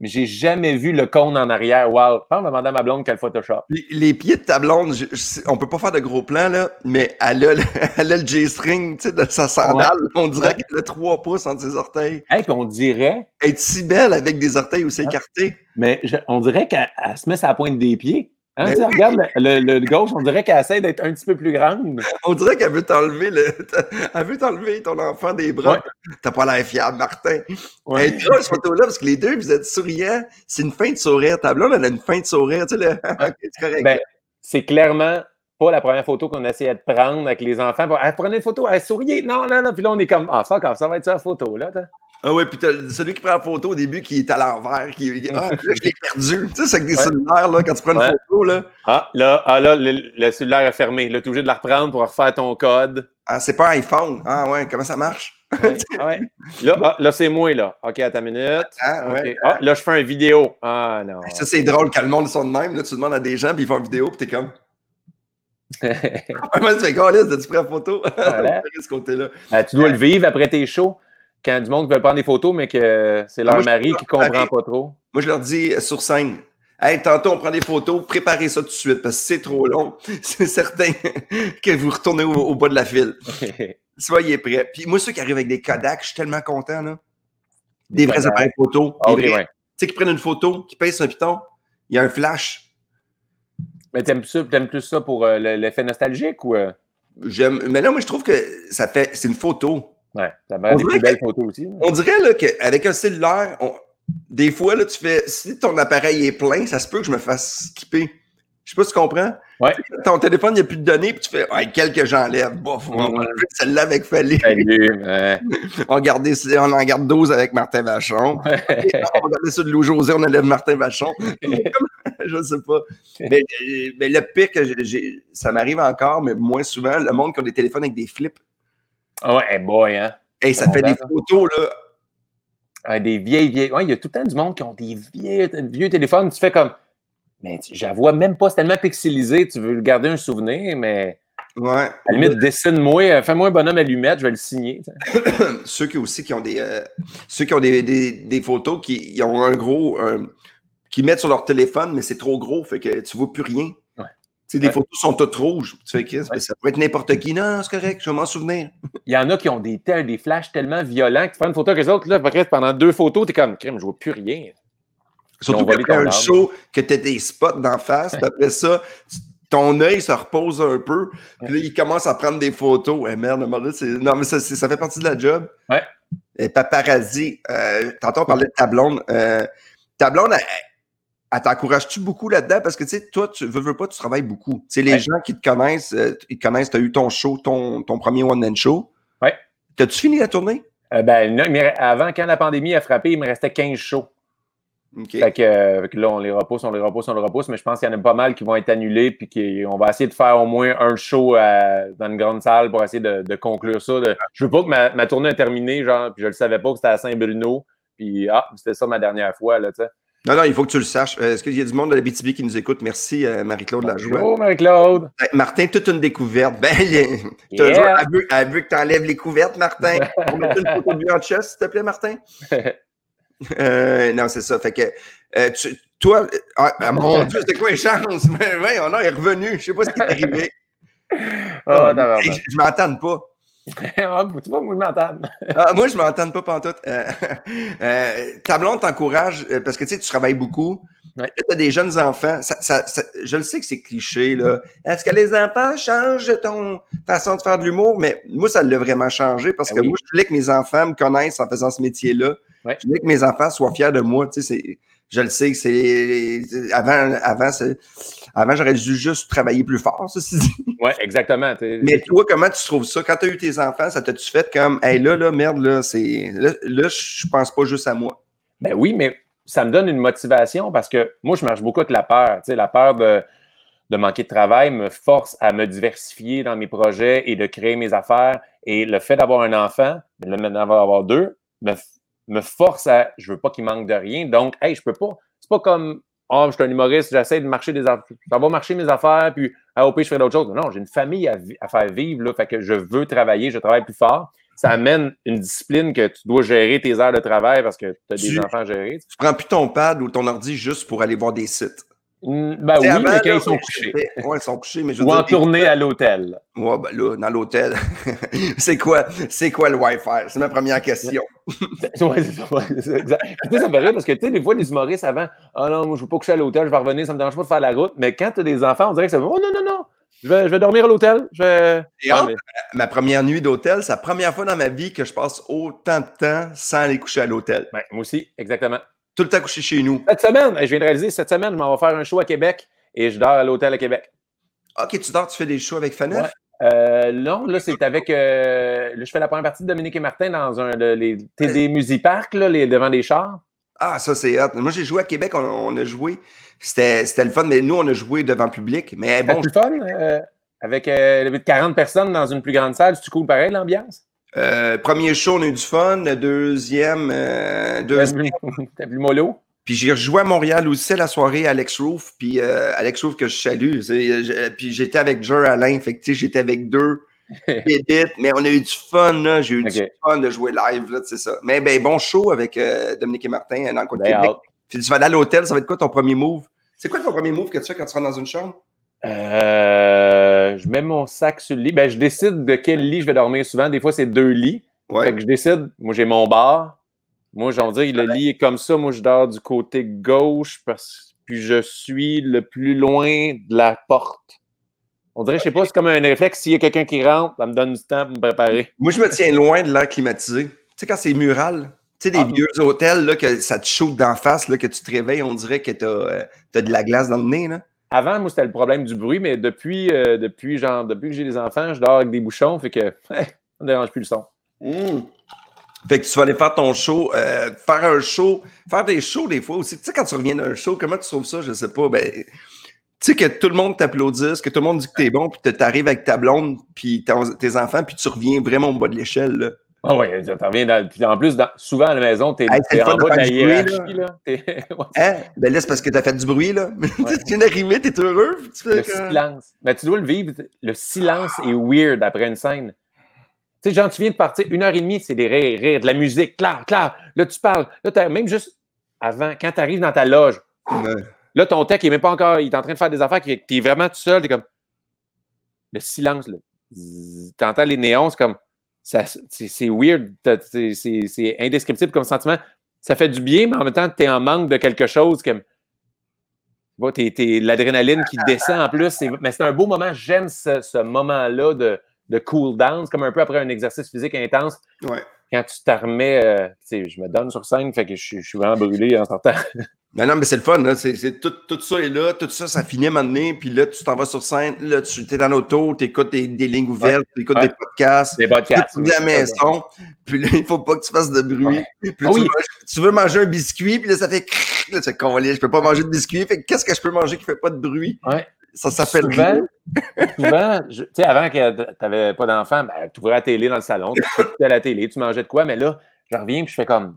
mais j'ai jamais vu le cône en arrière. Wow. Pense demander à ma blonde quel Photoshop. Les pieds de ta blonde, je- je- on peut pas faire de gros plans, là, mais elle a le, elle a le J-string, tu sais, de sa sandale. On dirait Ouais. qu'elle a trois pouces entre ses orteils. Hey, on dirait, Elle est si belle avec des orteils aussi écartés. mais je- on dirait qu'elle elle se met la pointe des pieds. Hein, tu sais, Regarde le, le- le gauche, on dirait qu'elle essaie d'être un petit peu plus grande. On dirait qu'elle veut t'enlever le, elle veut t'enlever ton enfant des bras. Ouais. T'as pas l'air fiable, Martin. Ouais. Elle est drôle, cette photo-là, parce que les deux, vous êtes souriants. C'est une fin de sourire. Ta blonde, elle a une fin de sourire. Tu sais, le... C'est correct. Ben, c'est clairement pas la première photo qu'on essayait de prendre avec les enfants. Elle prenait une photo, elle souriait. Non, non, non. Puis là, on est comme, ah, fuck off, ça va être ça la photo, là. Ah ouais, puis celui qui prend la photo au début qui est à l'envers, qui ah, là, je l'ai perdu. Tu sais, c'est avec des Ouais. cellulaires, là, quand tu prends une Ouais. photo, là. Ah, là, ah, là le, le cellulaire est fermé. Là, tu es obligé de la reprendre pour refaire ton code. Ah, c'est pas un iPhone. Ah ouais, comment ça marche? Ouais, ah ouais. Là, ah, là c'est moi, là. OK, à ta minute. Ah, OK. ouais. Ah, là, je fais une vidéo. Ah, non. Ça, c'est drôle quand le monde sont de même. Là, tu demandes à des gens, puis ils font une vidéo, puis t'es comme. Moi, tu fais quoi, là? T'as-tu pris la photo? Voilà. ce côté-là. Ah, tu dois le vivre après tes shows? Quand du monde veut prendre des photos, mais que c'est leur moi, mari qui pas comprend pas trop. Moi, je leur dis euh, sur scène. Hey, tantôt, on prend des photos, préparez ça tout de suite, parce que c'est trop long. C'est certain que vous retournez au, au bas de la file. Soyez prêts. Puis moi, ceux qui arrivent avec des Kodak, je suis tellement content, là. Des vrais appareils photo. Ah, ouais. Tu sais, qui prennent une photo, qui pèsent un piton, il y a un flash. Mais t'aimes plus ça, t'aimes plus ça pour euh, le- l'effet nostalgique ou. euh? J'aime. Mais là, moi, je trouve que ça fait. C'est une photo. Ouais, ça va On des dirait plus belles photos aussi. là. On dirait là, qu'avec un cellulaire, on- des fois, là, tu fais. Si ton appareil est plein, ça se peut que je me fasse skipper. Je sais pas si tu comprends. Ouais. Ton téléphone, il n'y a plus de données, puis tu fais ouais, quelques j'enlève. Bof, on va celle-là avec Fallé. Ouais. On, gardait- on en garde 12 avec Martin Vachon. On va garder ça de Lou José, on enlève Martin Vachon. je sais pas. Mais, mais le pire que ça m'arrive encore, mais moins souvent, le monde qui a des téléphones avec des flips. Ah ouais, hey boy, hein. Hey, ça fait des d'accord. photos, là. Ah, des vieilles, vieilles. Ouais, il y a tout le temps du monde qui ont des vieux, vieux téléphones. Tu fais comme. Mais vois même pas, c'est tellement pixelisé, tu veux garder un souvenir, mais Ouais. à la limite, dessine-moi, fais-moi un bonhomme allumette, je vais le signer. ceux qui aussi qui ont des euh, ceux qui ont des, des, des photos qui ils ont un gros un- qui mettent sur leur téléphone mais c'est trop gros fait que tu vois plus rien. Tu sais, des Ouais. photos sont toutes rouges. Tu fais qu'est-ce? Ouais. Ça peut être n'importe qui. Non, c'est correct, je vais m'en souvenir. Il y en a qui ont des, des flashs tellement violents que tu prends une photo avec les autres, là, après, pendant deux photos, t'es comme, crème, je vois plus rien. Surtout après ton un show que tu as des spots d'en face, puis après ça, tu- ton œil se repose un peu, puis là, il commence à prendre des photos. Eh merde, non, mais ça, fait partie de la job. Ouais. Et paparazzi, euh, tantôt on parlait de ta blonde. Euh, ta blonde, elle, elle t'encourage-tu beaucoup là-dedans? Parce que, tu sais, toi, tu veux, veux pas, tu travailles beaucoup. Tu sais, les Ouais. gens qui te connaissent, euh, ils te connaissent, tu as eu ton show, ton, ton premier one-man show. Ouais. T'as-tu fini la tournée? Euh, ben, non, mais avant, quand la pandémie a frappé, il me restait 15 shows. OK. Fait que, euh, fait que là, on les repousse, on les repousse, on les repousse, mais je pense qu'il y en a pas mal qui vont être annulés, puis qu'on va essayer de faire au moins un show à- dans une grande salle pour essayer de, de conclure ça. De- je veux pas que ma, ma tournée ait terminé, genre, puis je le savais pas que c'était à Saint-Bruno, puis ah, c'était ça ma dernière fois, là, tu sais. Non, non, il faut que tu le saches. Euh, Est-ce qu'il y a du monde de la BTB qui nous écoute? Merci, euh, Marie-Claude Lajoie. Bonjour, Marie-Claude! Martin, toute une découverte. Ben, il- t'as Yeah. elle veut, elle veut que tu enlèves les couvertes, Martin. On met une photo de lui en chest, s'il te plaît, Martin? Euh, non, c'est ça. Fait que euh, tu- toi, ah, ah, mon Dieu, c'était quoi les chances? Mais ouais, on est revenu. Je sais pas ce qui est arrivé. Ah, Hey, je je m'entends pas. Ah, tu vois, moi, je m'entends. Ah, moi, je m'entends pas pantoute. Euh, euh, ta blonde t'encourage euh, parce que tu sais, tu travailles beaucoup. Ouais. Tu as des jeunes enfants. Ça, ça- ça- je le sais que c'est cliché, là. Est-ce que les enfants changent ton façon de faire de l'humour? Mais moi, ça l'a vraiment changé parce Ben que oui. moi, je voulais que mes enfants me connaissent en faisant ce métier-là. Ouais. Je voulais que mes enfants soient fiers de moi. Tu sais, je le sais que c'est. Avant, avant, c'est- avant j'aurais dû juste travailler plus fort, ceci dit. Ouais, exactement. Mais toi, comment tu trouves ça? Quand tu as eu tes enfants, ça t'a-tu fait comme, hey, là, là, merde, là, c'est. Là, là, je pense pas juste à moi? Ben oui, mais ça me donne une motivation parce que moi, je marche beaucoup avec la peur. Tu sais, la peur de de manquer de travail me force à me diversifier dans mes projets et de créer mes affaires. Et le fait d'avoir un enfant, le fait d'avoir deux, me, me force à, je veux pas qu'il manque de rien. Donc, hey, je peux pas. C'est pas comme, oh, je suis un humoriste, j'essaie de marcher des affaires, ça va marcher mes affaires, puis à OP, je fais d'autres choses. Non, j'ai une famille à, à, faire vivre, là, fait que je veux travailler, je travaille plus fort. Ça amène une discipline que tu dois gérer tes heures de travail parce que tu as des enfants à gérer. Tu prends plus ton pad ou ton ordi juste pour aller voir des sites. Ben oui, mais quand ils sont couchés. Ils sont couchés, mais je Ou en tournée à l'hôtel. Ouais, ben là, dans l'hôtel. c'est quoi, c'est quoi le Wi-Fi? C'est ma première question. ouais, c'est ça. Exact. Ça me fait parce que, tu sais, des fois, les humoristes avant, ah oh non, moi, je veux pas coucher à l'hôtel, je vais revenir, ça me dérange pas de faire la route. Mais quand tu as des enfants, on dirait que ça veut, oh non, non, non, je vais, je vais dormir à l'hôtel. Je vais... Et mais... Ma première nuit d'hôtel, c'est la première fois dans ma vie que je passe autant de temps sans aller coucher à l'hôtel. Ben, moi aussi, exactement. Tout le temps couché chez nous. Cette semaine, je viens de réaliser, cette semaine, je m'en vais faire un show à Québec et je dors à l'hôtel à Québec. OK, tu dors, tu fais des shows avec? Ouais. Euh, non, là, c'est avec. Euh, là, je fais la première partie de Dominique et Martin dans un, le, les TD Musipark, là, les, devant des chars. Ah, ça, c'est hot. Moi, j'ai joué à Québec, on, on a joué. C'était le fun, mais nous, on a joué devant le public. Mais bon. C'était le fun? Euh, avec 40 personnes dans une plus grande salle, c'est cool pareil, l'ambiance? Euh, premier show, on a eu du fun. Le deuxième. Euh, deuxième... T'as plus mollo? Puis j'ai rejoué à Montréal aussi la soirée Alex Roof. Puis euh, Alex Roof que je salue. Puis j'étais avec Jer Alain. Fait que j'étais avec deux. Mais on a eu du fun, là. J'ai eu okay. du fun de jouer live, là, c'est ça. Mais ben, bon show avec euh, Dominique et Martin dans le de Québec. Puis tu vas aller à l'hôtel, ça va être quoi ton premier move? C'est quoi ton premier move que tu fais quand tu rentres dans une chambre? Euh, je mets mon sac sur le lit. Ben, je décide de quel lit je vais dormir souvent. Des fois, c'est deux lits. Ouais. Fait que je décide. Moi, j'ai mon bar. Moi, de dire, le lit est comme ça. Moi, je dors du côté gauche parce puis je suis le plus loin de la porte. On dirait, je sais pas, c'est comme un réflexe. S'il y a quelqu'un qui rentre, ça me donne du temps pour me préparer. Moi, je me tiens loin de l'air climatisé. Tu sais, quand c'est mural, tu sais, des ah, vieux hôtels, là, que ça te chauffe d'en face, là, que tu te réveilles, on dirait que tu as, euh, as, de la glace dans le nez. Là. Avant, moi, c'était le problème du bruit, mais depuis, euh, depuis, genre, depuis que j'ai des enfants, je dors avec des bouchons, fait que ça ne dérange plus le son. Mmh. Fait que tu vas aller faire ton show, euh, faire un show, faire des shows des fois aussi. Tu sais, quand tu reviens d'un show, comment tu trouves ça? Je sais pas. Ben, tu sais, que tout le monde t'applaudisse, que tout le monde dit que t'es bon, puis tu arrives avec ta blonde, puis tes enfants, puis tu reviens vraiment au bas de l'échelle. Ah oui, tu reviens dans, puis en plus, dans, souvent à la maison, tu es, hey, en bas de la hiérarchie. Là. Là. hein? Ben là, c'est parce que tu as fait du bruit. là. Ouais. tu viens d'arriver, tu es heureux. Tu fais le que... silence. Ben, tu dois le vivre. Le silence est weird après une scène. Tu sais, genre, tu viens de partir une heure et demie, c'est des rires, rires, de la musique, clair, clair. Là, tu parles. Là, même juste avant, quand tu arrives dans ta loge, ouais. là, ton tech, il est même pas encore, il est en train de faire des affaires, tu es vraiment tout seul, tu es comme. Le silence, là. Tu entends les néons, c'est comme. C'est weird, c'est indescriptible comme sentiment. Ça fait du bien, mais en même temps, tu es en manque de quelque chose comme. Bon, t'es, t'es, l'adrénaline qui descend en plus. Mais c'est un beau moment. J'aime ce, ce moment-là de, de cool down. C'est comme un peu après un exercice physique intense. Ouais. Quand tu t'en remets, euh, je me donne sur scène, fait que je, je suis vraiment brûlé en sortant. Mais non, mais c'est le fun, là. C'est, c'est, tout, tout ça est là, tout ça, ça finit à un moment donné, puis là, tu t'en vas sur scène, là, tu es dans l'auto, tu écoutes des, des, lignes ouvertes, tu écoutes ouais. des podcasts, des podcasts. Tu à la maison, puis là, il faut pas que tu fasses de bruit. Ouais. Puis ah, tu, oui. veux, tu, veux, manger un biscuit, puis là, ça fait là, tu fais je peux pas manger de biscuit, fait qu'est-ce que je peux manger qui fait pas de bruit? Ouais. Ça s'appelle souvent, souvent tu sais, avant que tu n'avais pas d'enfant, ben, tu ouvrais la télé dans le salon, tu écoutais la télé, tu mangeais de quoi, mais là, je reviens puis je fais comme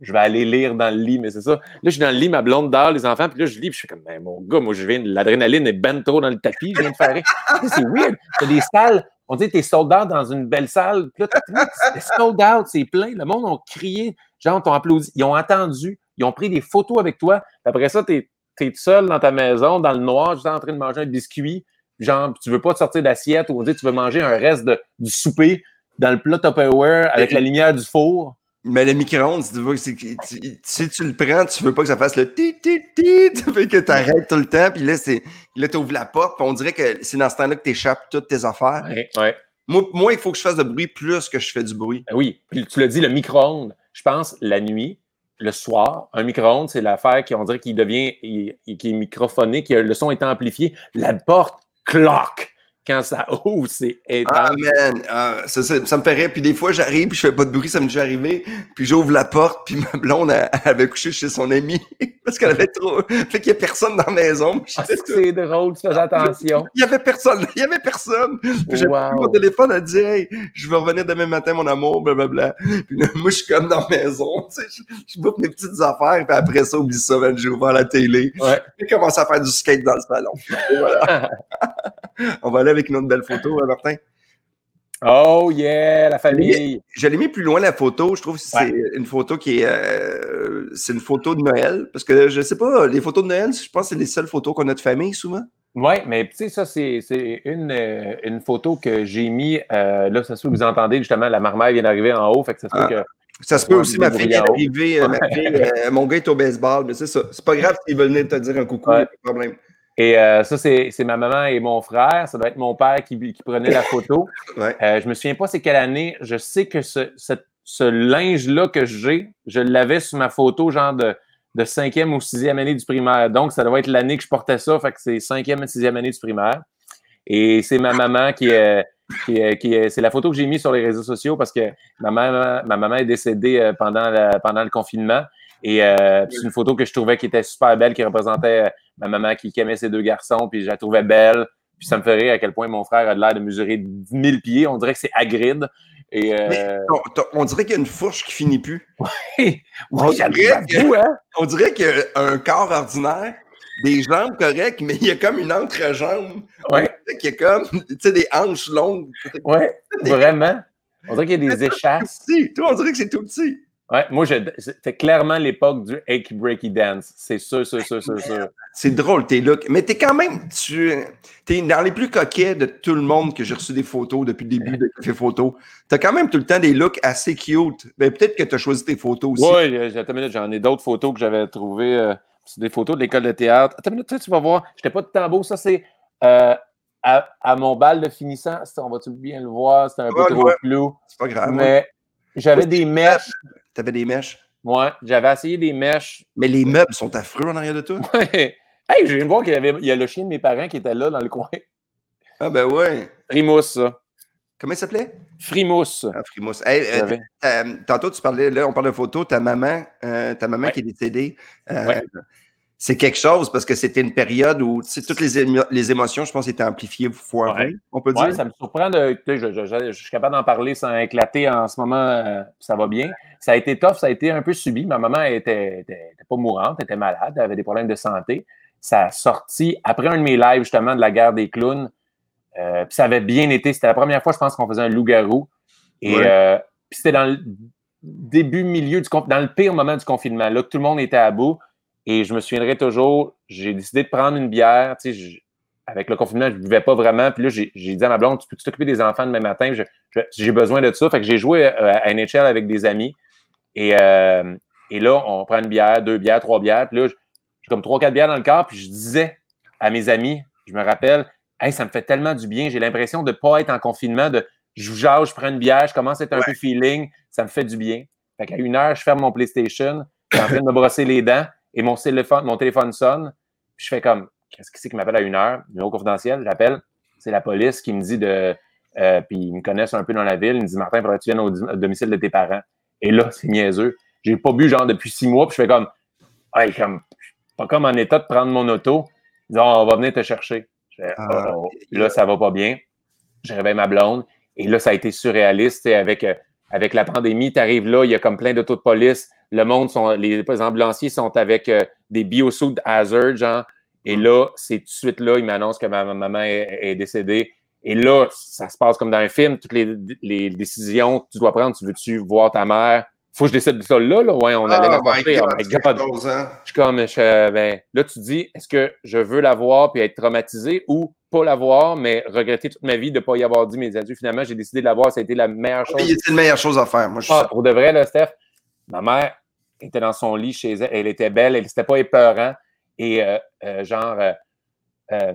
je vais aller lire dans le lit, mais c'est ça. Là, je suis dans le lit, ma blonde dort, les enfants, puis là, je lis, puis je fais comme, ben, mon gars, moi, je viens, l'adrénaline est ben trop dans le tapis, je viens de faire. c'est weird. T'as des salles, on dit, t'es sold out dans une belle salle, puis là, t'es sold out, c'est plein. Le monde a crié, genre, t'ont applaudi, ils ont attendu, ils ont pris des photos avec toi, puis après ça, t'es es seul dans ta maison, dans le noir, juste en train de manger un biscuit, genre, tu veux pas te sortir d'assiette, ou on dit, tu veux manger un reste de, du souper dans le plat Tupperware avec la lumière du four. Mais le micro-ondes, si tu, si tu le prends, tu veux pas que ça fasse le tit tit tit, tu veux que tu arrêtes tout le temps, puis là, c'est là, tu ouvres la porte, puis on dirait que c'est dans ce temps-là que tu échappes toutes tes affaires. Ouais, ouais. Moi, moi, il faut que je fasse de bruit plus que je fais du bruit. Ben oui, puis tu l'as dit, le micro-ondes, je pense, la nuit, le soir, un micro-ondes, c'est l'affaire qui, on dirait qu'il devient, qui est microphoné, que le son est amplifié, la porte cloque. Quand ça ouvre, c'est Ah, intense. man, ah, ça, ça, ça me ferait. Puis des fois, j'arrive, puis je fais pas de bruit, ça me déjà arrivé. Puis j'ouvre la porte, puis ma blonde, elle, elle avait couché chez son ami parce qu'elle avait trop. Fait qu'il y a personne dans la maison. Ah, c'est drôle, tu fais attention. Il y avait personne, il y avait personne. Puis j'ai Wow. pris mon téléphone, elle dit Hey, je vais revenir demain matin, mon amour, blablabla. Puis là, moi, je suis comme dans la maison, tu sais, je, je bouffe mes petites affaires, puis après ça, oublie ça, man, j'ai ouvert la télé. Ouais. J'ai commencé à faire du skate dans le salon. Et voilà. On va aller avec une autre belle photo, hein, Martin? Oh yeah, la famille. Je l'ai mis plus loin la photo. Je trouve que c'est Ouais. une photo qui est, euh, c'est une photo de Noël. Parce que je sais pas, les photos de Noël, je pense que c'est les seules photos qu'on a de famille souvent. Oui, mais tu sais, ça, c'est une, euh, une photo que j'ai mis. euh, là, ça se peut que vous entendez justement, la marmaille vient d'arriver en haut. Fait que ça se peut Ah. que. Ça se peut aussi, ma fille est arrivée, ma fille, mon gars est au baseball, mais c'est ça. C'est pas grave s'il veut venir te dire un coucou, Ouais. pas de problème. Et euh, ça, c'est ma maman et mon frère. Ça doit être mon père qui, qui prenait la photo. Ouais. Euh, je me souviens pas c'est quelle année. Je sais que ce, ce, ce linge-là que j'ai, je l'avais sur ma photo, genre de, de cinquième ou sixième année du primaire. Donc, ça doit être l'année que je portais ça. Fait que c'est cinquième et sixième année du primaire. Et c'est ma maman qui est. Qui est- qui est- c'est la photo que j'ai mise sur les réseaux sociaux parce que ma maman, ma maman est décédée euh, pendant, la- pendant le confinement. Et euh, c'est une photo que je trouvais qui était super belle, qui représentait euh, ma maman qui, qui aimait ses deux garçons, puis je la trouvais belle. Puis ça me ferait à quel point mon frère a l'air de mesurer 10 000 pieds. On dirait que c'est Hagrid. Et euh, Mais on, dirait qu'il y a une fourche qui finit plus. oui, on dirait que- hein? On dirait qu'il y a un corps ordinaire, des jambes correctes, mais il y a comme une entrejambe. Dirait qu'il y a comme, tu sais, des hanches longues. ouais, vraiment. On dirait qu'il y a des échasses. Si, toi, on dirait que c'est tout petit. Ouais, moi, c'était clairement l'époque du Achy Breaky Dance. C'est sûr, sûr, sûr, sûr, sûr. C'est drôle, tes looks. Mais t'es quand même, tu es dans les plus coquets de tout le monde que j'ai reçu des photos depuis le début de Café Photo. T'as quand même tout le temps des looks assez cute. Ben, peut-être que t'as choisi tes photos aussi. Oui, attends minute, j'en ai d'autres photos que j'avais trouvées. euh, c'est des photos de l'école de théâtre. Attends une minute, tu vas voir. J'étais pas de tambour. Ça, c'est euh, à, à mon bal de finissant. On va-tu bien le voir? C'était un peu Ouais, trop flou. C'est pas grave. Mais j'avais des mèches. T'avais des mèches? Ouais, j'avais essayé des mèches. Mais les meubles sont affreux en arrière de toi? Ouais. Hey, je viens de voir qu'il y avait il y a le chien de mes parents qui était là dans le coin. Ah, ben ouais. Frimousse, ça. Comment il s'appelait? Frimousse. Ah, Frimousse. Hey, euh, ta- tantôt, tu parlais, là, on parle de photos, ta maman, euh, ta maman Ouais. qui est décédée. euh, Ouais. C'est quelque chose parce que c'était une période où toutes les, émo- les émotions, je pense, étaient amplifiées fois Ouais. 20, on peut Ouais, dire. ça me surprend de. Je, je- je- je suis capable d'en parler sans éclater en ce moment. euh, ça va bien. Ça a été tough, ça a été un peu subi. Ma maman était, était, était pas mourante, elle était malade, elle avait des problèmes de santé. Ça a sorti après un de mes lives, justement, de la guerre des clowns. Euh, puis ça avait bien été. C'était la première fois, je pense, qu'on faisait un loup-garou. Et Ouais. euh, puis c'était dans le début, milieu du dans le pire moment du confinement, là, que tout le monde était à bout. Et je me souviendrai toujours, j'ai décidé de prendre une bière. Tu sais, je- avec le confinement, je ne buvais pas vraiment. Puis là, j'ai dit à ma blonde, tu peux t'occuper des enfants demain matin? J'ai besoin de ça. Fait que j'ai joué euh, à NHL avec des amis. Et, euh, et là, on prend une bière, deux bières, trois bières. Puis là, j'ai comme trois, quatre bières dans le corps. Puis je disais à mes amis, je me rappelle, hey, ça me fait tellement du bien. J'ai l'impression de ne pas être en confinement, de je jase, je prends une bière, je commence à être un peu feeling. Ça me fait du bien. Fait qu'à une heure, je ferme mon PlayStation, je suis en train de me brosser les dents et mon téléphone, mon téléphone sonne. Puis je fais comme, qu'est-ce que c'est qui m'appelle à une heure? Numéro confidentiel, j'appelle. C'est la police qui me dit de. euh, puis ils me connaissent un peu dans la ville. Ils me disent, Martin, il faudrait que tu viennes au, domicile de tes parents. Et là, c'est niaiseux. J'ai pas bu genre depuis six mois. Puis je fais comme, hey, comme, pas comme en état de prendre mon auto. Ils disent, Oh, on va venir te chercher. Je fais, Ah. Oh, oh. Là, ça va pas bien. Je réveille ma blonde. Et là, ça a été surréaliste. Avec, euh, avec la pandémie, tu arrives là, il y a comme plein d'autos de police. Le monde, sont, les, les ambulanciers sont avec euh, des biosuits hazard, genre. Et là, c'est tout de suite là, ils m'annoncent que ma, ma maman est, est décédée. Et là, ça se passe comme dans un film. Toutes les, les décisions que tu dois prendre, tu veux-tu voir ta mère? Faut que je décide de ça là, là. Ouais, on allait Oh la my porter. Oh my God. Je suis comme, je- ben, là, tu dis, est-ce que je veux la voir puis être traumatisé ou pas la voir, mais regretter toute ma vie de ne pas y avoir dit mes adieux? Finalement, j'ai décidé de la voir. Ça a été la meilleure chose. C'est la meilleure chose à faire. Moi, je Ah, pour de vrai, là, Steph, ma mère était dans son lit chez elle. Elle était belle, elle n'était pas épeurant. Et euh, euh, genre, euh,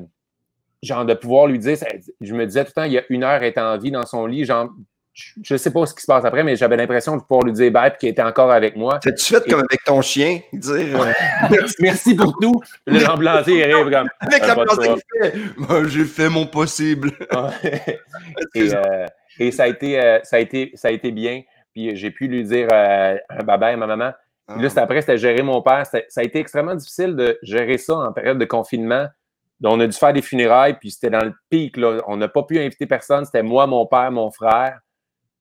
genre de pouvoir lui dire, je me disais tout le temps, il y a une heure, elle est en vie dans son lit, genre, je ne sais pas ce qui se passe après, mais j'avais l'impression de pouvoir lui dire bye et qu'il était encore avec moi. T'as-tu fait comme avec ton chien? Dire merci pour tout. L'ambulancier il arrive comme. Avec l'ambulancier, fait J'ai fait mon possible. et, et ça, a été, ça, a été, ça a été bien. Puis j'ai pu lui dire un bye bye à ma maman. Puis là, ah. après, c'était gérer mon père. Ça a été extrêmement difficile de gérer ça en période de confinement. Donc, on a dû faire des funérailles, puis c'était dans le pic. Là. On n'a pas pu inviter personne. C'était moi, mon père, mon frère.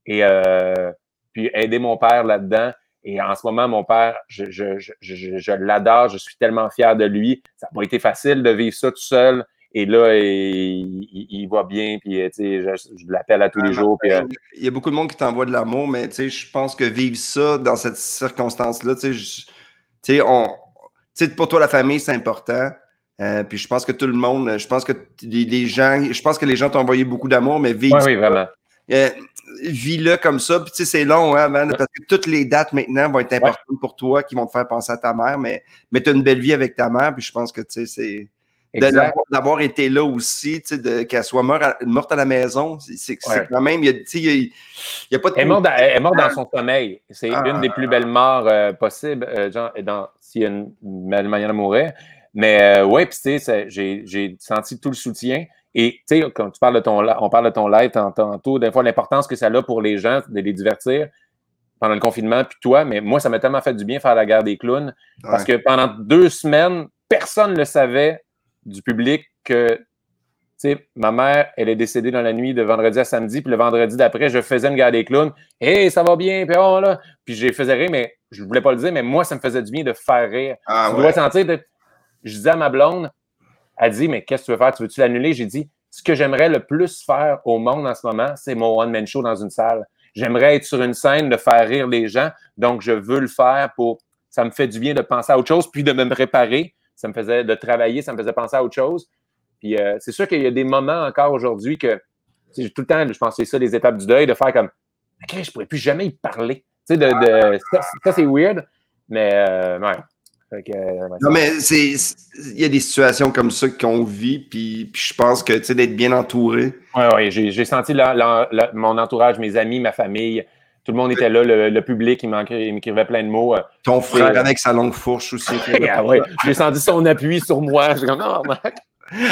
Et euh, puis aider mon père là-dedans. Et en ce moment, mon père, je, je, je, je l'adore. Je suis tellement fier de lui. Ça n'a pas été facile de vivre ça tout seul. Et là, il, il, va bien, puis je, je l'appelle à tous les jours. Puis, euh, il y a beaucoup de monde qui t'envoie de l'amour, mais je pense que vivre ça dans cette circonstance-là, pour toi, la famille, c'est important. Euh, puis je pense que tout le monde, je pense que les, gens, je pense que les gens t'ont envoyé beaucoup d'amour, mais vivre oui, vraiment. Euh, vis-le comme ça. Puis tu sais, c'est long, hein, parce que toutes les dates maintenant vont être importantes pour toi, qui vont te faire penser à ta mère, mais, mais tu as une belle vie avec ta mère, puis je pense que tu sais, c'est d'avoir été là aussi, qu'elle soit morte à, morte à, la maison, c'est quand même, il n'y a, pas de... Elle est morte dans, elle est morte dans son sommeil. C'est ah. une des plus belles morts euh, possibles, euh, genre, dans, s'il y a une, belle manière de mourir. Mais euh, ouais, puis tu sais, j'ai senti tout le soutien. Et tu sais, quand tu parles de ton, on parle de ton live tantôt, des fois, l'importance que ça a pour les gens de les divertir pendant le confinement, puis toi, mais moi, ça m'a tellement fait du bien faire la guerre des clowns. Parce que pendant deux semaines, personne ne le savait du public que, tu sais, ma mère, elle est décédée dans la nuit de vendredi à samedi, puis le vendredi d'après, je faisais une guerre des clowns. Hey, ça va bien, puis oh là. Puis j'ai faisais rire, mais je ne voulais pas le dire, mais moi, ça me faisait du bien de faire rire. Ah, tu dois sentir, je disais à ma blonde, elle dit, mais qu'est-ce que tu veux faire? Tu veux-tu l'annuler? J'ai dit, ce que j'aimerais le plus faire au monde en ce moment, c'est mon one-man show dans une salle. J'aimerais être sur une scène, de faire rire les gens. Donc, je veux le faire pour. Ça me fait du bien de penser à autre chose, puis de me préparer ça me faisait de travailler, ça me faisait penser à autre chose. Puis euh, c'est sûr qu'il y a des moments encore aujourd'hui que tout le temps, je pensais ça, des étapes du deuil, de faire comme OK, je pourrais plus jamais y parler. Tu sais, de, ça, c'est weird, mais euh, ouais. Euh, non, mais c'est il y a des situations comme ça qu'on vit, puis, je pense que tu sais, d'être bien entouré. Oui, oui, j'ai senti mon entourage, mes amis, ma famille, tout le monde était là, le, public, il m'écrivait plein de mots. Euh. Ton frère avec sa longue fourche aussi. ah, ouais. J'ai senti son appui sur moi. Je comme, oh,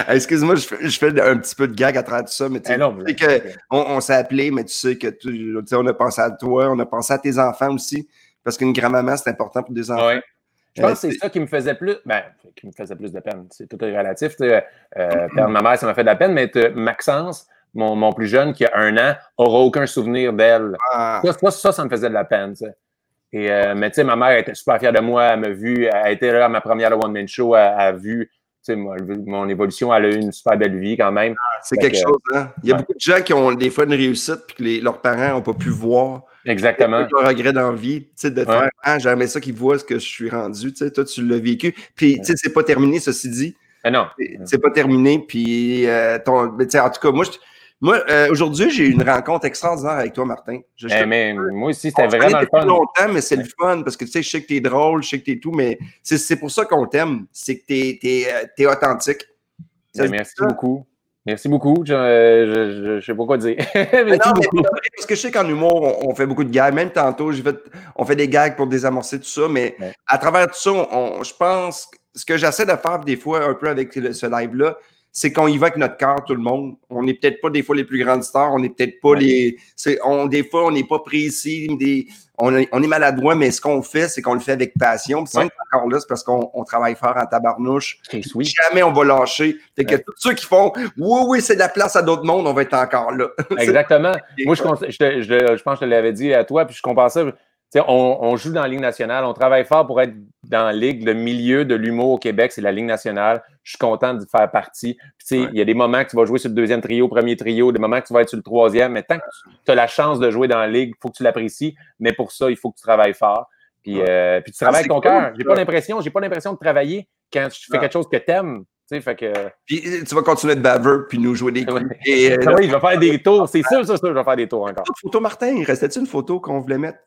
Excuse-moi, je fais, un petit peu de gag à travers tout ça, mais tu sais, que on, s'est appelé, mais tu sais que tu, on a pensé à toi, on a pensé à tes enfants aussi, parce qu'une grand-maman, c'est important pour des enfants. Je pense que c'est ça qui me faisait plus, ben, qui me faisait plus de peine. C'est tout relatif. Euh, perdre ma mère, ça m'a fait de la peine, mais Maxence, mon, plus jeune, qui a un an, aura aucun souvenir d'elle. Ah. Ça, ça, me faisait de la peine. Et, euh, mais tu sais, ma mère était super fière de moi. Elle m'a vu, elle a été là à ma première One Man Show. Elle, a vu mon, évolution. Elle a eu une super belle vie quand même. Ah, c'est quelque chose. Hein? Il y a beaucoup de gens qui ont des fois une réussite et que leurs parents n'ont pas pu voir. Exactement. Un regret d'envie, tu sais, de faire Ah, j'aimerais ça qu'ils voient ce que je suis rendu. Tu sais, toi, tu l'as vécu. Puis, tu sais, c'est pas terminé, ceci dit. Mais non. C'est pas terminé. Puis, euh, ton, en tout cas, moi, je moi, euh, aujourd'hui, j'ai eu une rencontre extraordinaire avec toi, Martin. Je, eh, mais, moi aussi, c'était vraiment le fun. longtemps, mais c'est le fun parce que tu sais, je sais que t'es drôle, je sais que t'es tout, mais c'est pour ça qu'on t'aime. C'est que t'es es, euh, authentique. Ben, merci beaucoup. Merci beaucoup. Je ne sais pas quoi dire. merci beaucoup. parce que je sais qu'en humour, on, fait beaucoup de gags. Même tantôt, fait, on fait des gags pour désamorcer tout ça, mais à travers tout ça, je pense ce que j'essaie de faire des fois un peu avec ce live-là, c'est qu'on y va avec notre cœur, tout le monde. On n'est peut-être pas des fois les plus grandes stars, on n'est peut-être pas les. On, des fois, on n'est pas précis, des, on, est, on, est, maladroit, mais ce qu'on fait, c'est qu'on le fait avec passion. Puis encore là, c'est parce qu'on travaille fort en tabarnouche. Jamais on va lâcher. Fait que tous ceux qui font Oui, oui, c'est de la place à d'autres mondes, on va être encore là. Exactement. Moi, je, je, je, je, pense que je te l'avais dit à toi, puis je compare ça on, joue dans la Ligue nationale, on travaille fort pour être dans la Ligue. Le milieu de l'humour au Québec, c'est la Ligue nationale. Je suis content de faire partie. Il y a des moments que tu vas jouer sur le deuxième trio, premier trio, des moments que tu vas être sur le troisième. Mais tant que tu as la chance de jouer dans la Ligue, il faut que tu l'apprécies. Mais pour ça, il faut que tu travailles fort. Puis, euh, puis tu travailles avec ton cœur. J'ai pas l'impression, j'ai pas l'impression de travailler quand tu fais quelque chose que tu aimes. Fait que... Puis tu vas continuer de baveux puis nous jouer des coups. Et, euh, oui, je vais faire des tours. C'est sûr, ça, ça, je vais faire des tours encore. Photo Martin, il restait-tu une photo qu'on voulait mettre?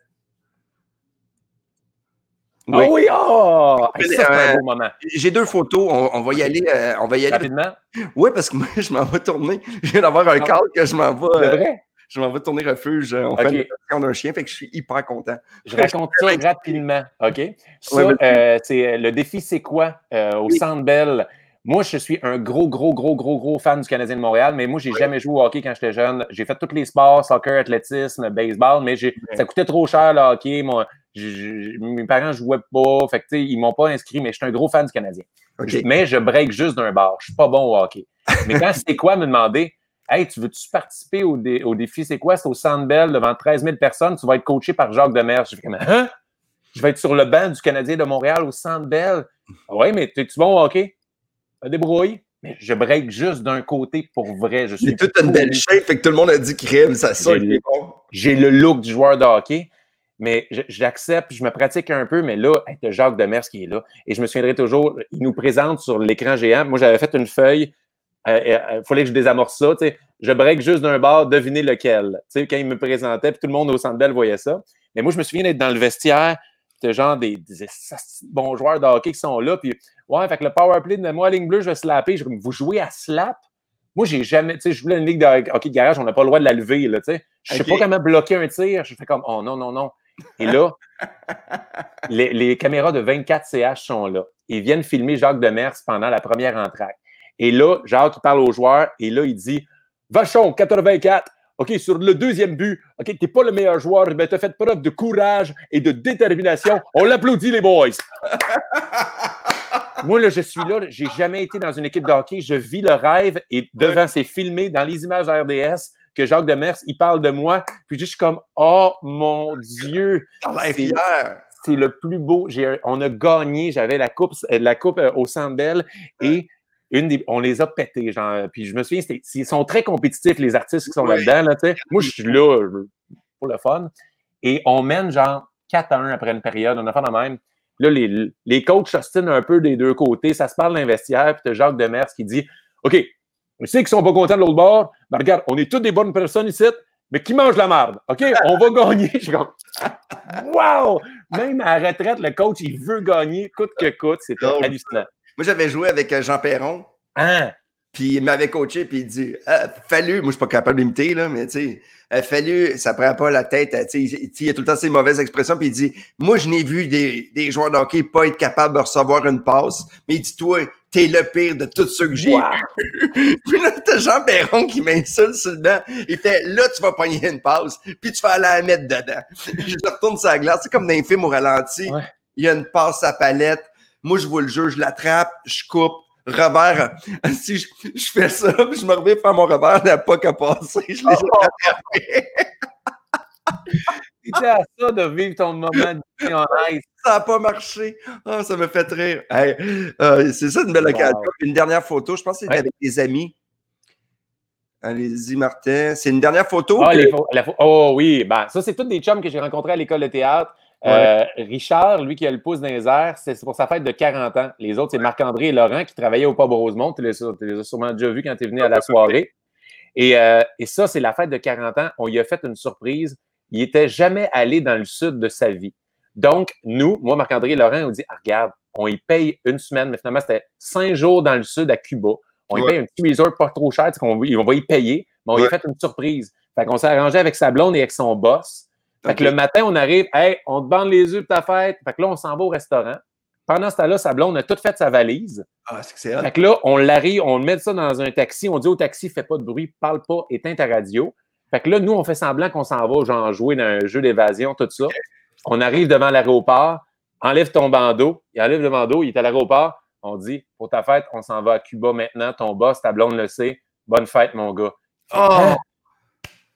Oui. Oh oui, oh! c'est un beau moment. J'ai deux photos. On, va y aller. on va y aller. Rapidement? Oui, parce que moi, je m'en vais tourner. Je viens d'avoir un cadre que je m'en vais. C'est vrai? je m'en vais tourner refuge. On fait une d'un chien, fait que je suis hyper content. Je raconte ça rapidement, OK? Ça, euh, c'est le défi, c'est quoi au Centre Bell? Moi, je suis un gros, gros, gros, gros, gros fan du Canadien de Montréal, mais moi, j'ai jamais joué au hockey quand j'étais jeune. J'ai fait tous les sports, soccer, athlétisme, baseball, mais ça coûtait trop cher le hockey. Moi, mes parents jouaient pas, fait que, ils m'ont pas inscrit, mais je suis un gros fan du Canadien. Mais je break juste d'un bar. Je suis pas bon au hockey. Mais quand c'est quoi me demander, Hey, tu veux-tu participer au, défi? C'est quoi? C'est au Sandbell devant 13 000 personnes. Tu vas être coaché par Jacques Demers. Je comme, hein? Je vais être sur le banc du Canadien de Montréal au Sandbell. Oui, mais es-tu bon au hockey? Débrouille. Mais je break juste d'un côté pour vrai. Je suis toute une belle shape, fait que tout le monde a dit crème, ça ça. J'ai le look du joueur de hockey mais j'accepte, je me pratique un peu, mais là, avec Jacques Demers qui est là, et je me souviendrai toujours, il nous présente sur l'écran géant. Moi, j'avais fait une feuille, il euh, euh, fallait que je désamorce ça. Je break juste d'un bord, devinez lequel. sais, quand il me présentait, puis tout le monde au Centre voyait ça. Mais moi, je me souviens d'être dans le vestiaire, de genre des, bons joueurs de hockey qui sont là, puis ouais, fait que le power play de moi, ligne bleue, je vais slapper. Je, vous jouez à slap? Moi, j'ai jamais, tu sais, je voulais une ligue de hockey de garage, on n'a pas le droit de la lever, là, tu sais. Je sais pas comment bloquer un tir. Je fais comme, oh non, non, non. Et là, les, caméras de 24 CH sont là. Ils viennent filmer Jacques Demers pendant la première entraque. Et là, Jacques, il parle aux joueurs et là, il dit Vachon, 84. OK, sur le deuxième but, OK, tu n'es pas le meilleur joueur, mais tu as fait preuve de courage et de détermination. On l'applaudit, les boys. Moi, là, je suis là, j'ai jamais été dans une équipe de hockey. Je vis le rêve et devant, c'est filmé dans les images RDS que Jacques Demers, il parle de moi. Puis je suis comme, oh mon Dieu! C'est le plus beau. On a gagné. J'avais la coupe, euh, la coupe euh, au Centre et une on les a pétés. Genre, puis je me souviens, ils sont très compétitifs, les artistes qui sont là-dedans. Là, Moi, je suis là pour le fun. Et on mène genre 4 à 1 après une période. On a fait la même. Là, les, les coachs s'ostinent un peu des deux côtés. Ça se parle d'investière. Puis tu Jacques Demers qui dit OK, je sais qu'ils sont pas contents de l'autre bord. Mais regarde, on est toutes des bonnes personnes ici, mais qui mangent la merde? OK? On va gagner. Je suis comme, wow! Même à la retraite, le coach, il veut gagner coûte que coûte. C'est hallucinant. Moi, j'avais joué avec euh, Jean Perron. Hein? Puis il m'avait coaché, puis il dit ah, Fallu, moi je suis pas capable d'imiter, là, mais tu sais, euh, Fallu, ça prend pas la tête. Euh, tu sais, il y a tout le temps ces mauvaises expressions, puis il dit Moi, je n'ai vu des, des, joueurs de hockey pas être capables de recevoir une passe, mais il dit Toi, t'es le pire de tous ceux que j'ai puis là, t'as Jean Perron qui m'insulte sur le banc. Il fait Là, tu vas pogner une passe, puis tu vas aller la mettre dedans. je retourne sur la glace. C'est comme dans un film au ralenti. Il y a une passe à palette. Moi, je vois le jeu, je l'attrape, je coupe revers. Si je, fais ça, je me reviens faire mon revers, n'a pas qu'à passer. Je l'ai oh! C'était à ça de vivre ton moment de en ice. Ça n'a pas marché. Oh, ça me fait rire. Euh, c'est ça une belle occasion. Une dernière photo, je pense que c'était avec des amis. Allez-y, Martin. C'est une dernière photo. Ah, oh oui, ben, ça, c'est toutes des chums que j'ai rencontrés à l'école de théâtre. Euh, Richard, lui qui a le pouce dans les airs, c'est pour sa fête de 40 ans. Les autres, c'est Marc-André et Laurent qui travaillaient au Pub Rosemont. Tu les, as sûrement déjà vus quand tu es venu à la soirée. Et, euh, et ça, c'est la fête de 40 ans. On lui a fait une surprise. Il n'était jamais allé dans le sud de sa vie. Donc, nous, moi, Marc-André et Laurent, on dit ah, regarde, on y paye une semaine, mais finalement, c'était cinq jours dans le sud à Cuba. On y paye un petit resort pas trop cher, qu'on on va y payer, mais on lui a fait une surprise. Fait qu'on s'est arrangé avec sa blonde et avec son boss. Fait que le matin, on arrive, hey, on te bande les yeux de ta fête. Fait que là, on s'en va au restaurant. Pendant ce temps-là, sa blonde a tout fait sa valise. Ah, c'est excellent. Fait que là, on l'arrive, on met ça dans un taxi. On dit au taxi, fais pas de bruit, parle pas, éteins ta radio. Fait que là, nous, on fait semblant qu'on s'en va, genre jouer dans un jeu d'évasion, tout ça. On arrive devant l'aéroport, enlève ton bandeau. Il enlève le bandeau, il est à l'aéroport. On dit, pour ta fête, on s'en va à Cuba maintenant. Ton boss, ta blonde le sait. Bonne fête, mon gars. Oh!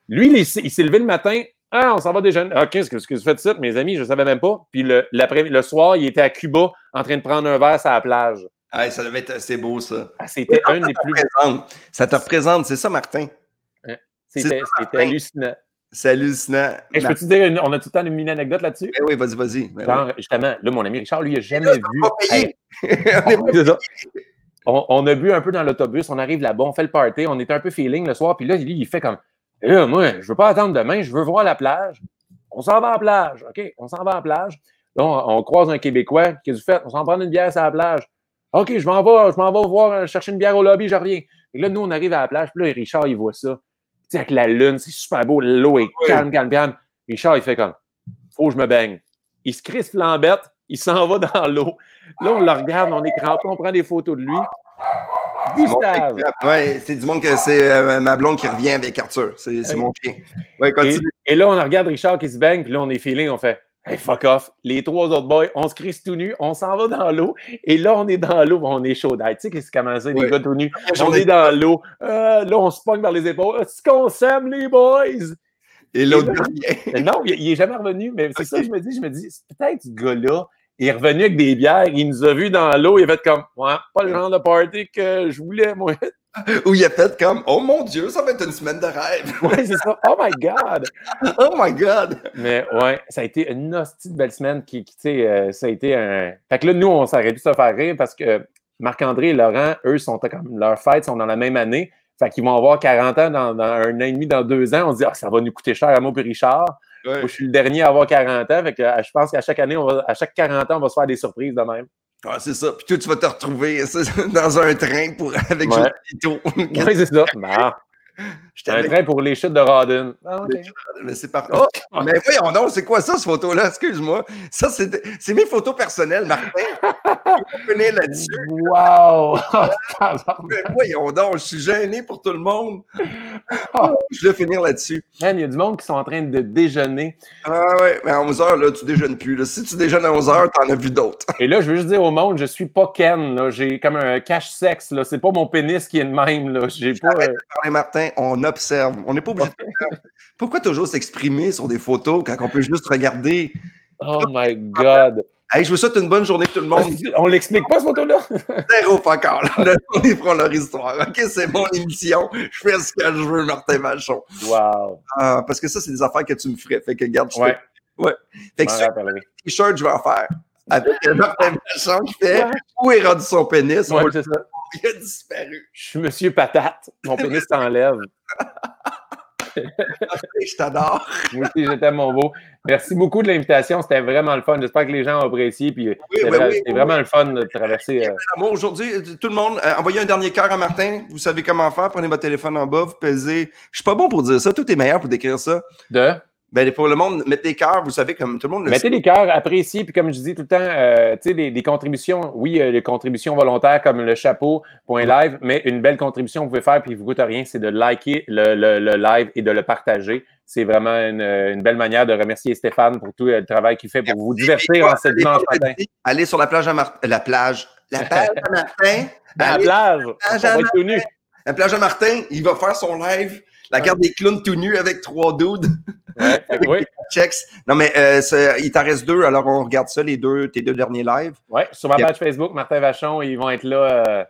Lui, il s'est levé le matin, ah, on s'en va déjeuner. OK, qu'est-ce que, vous faites ça, mes amis? Je ne savais même pas. Puis le, le soir, il était à Cuba en train de prendre un verre sur la plage. Ah, ça devait être assez beau, ça. Ah, c'était un des plus. Ça te représente, c'est ça, Martin? C'était hallucinant. C'est hallucinant. je peux te dire, on a tout le temps une mini anecdote là-dessus? Eh oui, vas-y, vas-y. Ben justement, là, mon ami Richard, lui, il n'a jamais vu. on, on, a bu un peu dans l'autobus, on arrive là-bas, on fait le party, on était un peu feeling le soir, puis là, lui, il fait comme là, moi, je ne veux pas attendre demain, je veux voir la plage. On s'en va à la plage. OK, on s'en va à la plage. Là, on, croise un Québécois qui a du fait, on s'en prend une bière à la plage. OK, je m'en vais, je m'en vais voir, chercher une bière au lobby, je reviens. Et là, nous, on arrive à la plage, puis là, Richard, il voit ça. Sais, avec la lune, c'est super beau, l'eau est calme, calme, calme. Richard, il fait comme, faut que je me baigne. Il se crisse flambette, il s'en va dans l'eau. Là, on le regarde, on est crampé, on prend des photos de lui. Gustave. Ouais, c'est du monde que c'est euh, ma blonde qui revient avec Arthur. C'est mon chien. Ouais. Et, et, là, on regarde Richard qui se baigne, puis là, on est feeling, on fait Hey, fuck off. Les trois autres boys, on se crisse tout nu, on s'en va dans l'eau. Et là, on est dans l'eau, on est chaud Tu sais, qu'est-ce qui commence, les gars tout nus? On est dans l'eau. Euh, là, on se pogne vers les épaules. Est-ce qu'on s'aime, les boys? Et l'autre Non, il n'est jamais revenu, mais c'est ça que je me dis. Je me dis, peut-être ce gars-là, il est revenu avec des bières, il nous a vus dans l'eau, il a fait comme, ouais, pas le genre de party que je voulais, moi. Où il a fait comme Oh mon Dieu, ça va être une semaine de rêve. Oui, c'est ça. Oh my God. oh my God. Mais ouais, ça a été une hostie de belle semaine qui, tu sais, euh, ça a été un. Fait que là, nous, on s'aurait dû se faire rire parce que Marc-André et Laurent, eux, sont comme leurs fêtes sont dans la même année. Fait qu'ils vont avoir 40 ans dans, un an et demi, dans deux ans. On se dit, ah, ça va nous coûter cher à moi et Richard. Moi, je suis le dernier à avoir 40 ans. Fait que je pense qu'à chaque année, on va, à chaque 40 ans, on va se faire des surprises de même. Ah, c'est ça. Puis toi, tu vas te retrouver dans un train pour, avec ouais. Oui, c'est ça. Bah. Un train pour les chutes de Rodin. Ah, Mais c'est parfait. Oh, mais voyons donc, c'est quoi ça, cette photo-là? Excuse-moi. Ça, c'est mes photos personnelles, Martin. je connais là-dessus. Wow! mais voyons donc, je suis gêné pour tout le monde. Je vais finir là-dessus. il y a du monde qui sont en train de déjeuner. Ah ouais, mais à 11 h là, tu déjeunes plus. Là. Si tu déjeunes à 11 h t'en as vu d'autres. Et là, je veux juste dire au monde, je suis pas Ken. J'ai comme un cache-sexe. C'est pas mon pénis qui est le même. J'ai pas. Euh... parler, Martin on observe. On n'est pas obligé de Pourquoi toujours s'exprimer sur des photos quand on peut juste regarder? Oh my God! Hey, je vous souhaite une bonne journée tout le monde. On l'explique pas, ce photo-là? Zéro, encore. Ils feront leur histoire. OK, c'est mon émission. Je fais ce que je veux, Martin Machon. Wow. Ah, parce que ça, c'est des affaires que tu me ferais. Fait que, garde, je ouais. Ouais. Fait que t-shirt, je vais en faire. Avec Martin Machon qui fait Où est rendu son pénis? Ouais, c'est ça. Il a disparu. Je suis Monsieur Patate. Mon pénis t'enlève. je t'adore. Moi aussi, j'étais mon beau. Merci beaucoup de l'invitation. C'était vraiment le fun. J'espère que les gens ont apprécié. Puis oui, c'était vraiment le fun de traverser. Euh... Aujourd'hui, tout le monde, euh, envoyez un dernier cœur à Martin. Vous savez comment faire. Prenez votre téléphone en bas, vous pesez. Je suis pas bon pour dire ça. Tout est meilleur pour décrire ça. De? Ben, pour le monde, mettez des cœurs, vous savez, comme tout le monde le Mettez des cœurs, appréciez, puis comme je dis tout le temps, euh, tu sais, des, contributions, oui, euh, les contributions volontaires comme le chapeau, point live, mais une belle contribution que vous pouvez faire, puis il ne vous coûte rien, c'est de liker le, le, live et de le partager. C'est vraiment une, belle manière de remercier Stéphane pour tout le travail qu'il fait pour vous divertir en ce dimanche matin. Allez sur la plage à Martin. La plage. La plage à Martin. La plage. La plage à Martin. La plage à Martin, il va faire son live. La garde des clowns tout nus avec trois dudes. Ouais, oui. Checks. Non, mais euh, il t'en reste deux, alors on regarde ça, les deux, tes deux derniers lives. Oui, sur ma page Facebook, Martin Vachon, ils vont être là. Euh...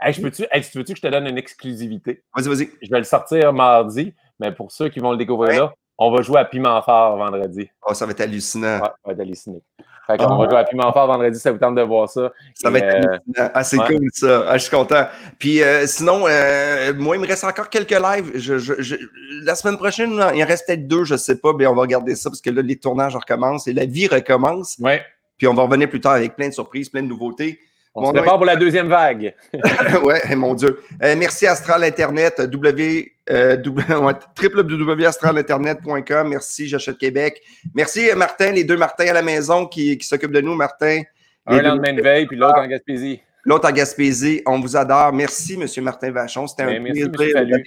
Hey, je peux-tu, hey, veux-tu que je te donne une exclusivité? Vas-y, vas-y. Je vais le sortir mardi, mais pour ceux qui vont le découvrir là, on va jouer à Piment Fort vendredi. Oh, ça va être hallucinant. Ouais, ça va être hallucinant. Fait qu'on va jouer à Piment Fort vendredi, ça vous tente de voir ça. Ça va être euh... Ah, c'est cool ça. Ah, je suis content. Puis euh, sinon, euh, moi, il me reste encore quelques lives. Je, je, je... la semaine prochaine, il en reste peut-être deux, je sais pas, mais on va regarder ça parce que là, les tournages recommencent et la vie recommence. Ouais. Puis on va revenir plus tard avec plein de surprises, plein de nouveautés. On se prépare pour la deuxième vague. ouais, mon Dieu. Euh, merci Astral Internet, w, euh, www.astralinternet.com. Merci J'achète Québec. Merci Martin, les deux Martins à la maison qui, qui s'occupent de nous, Martin. Un lendemain de veille, puis l'autre en Gaspésie. L'autre en Gaspésie. On vous adore. Merci, Monsieur Martin Vachon. C'était un plaisir. Salut.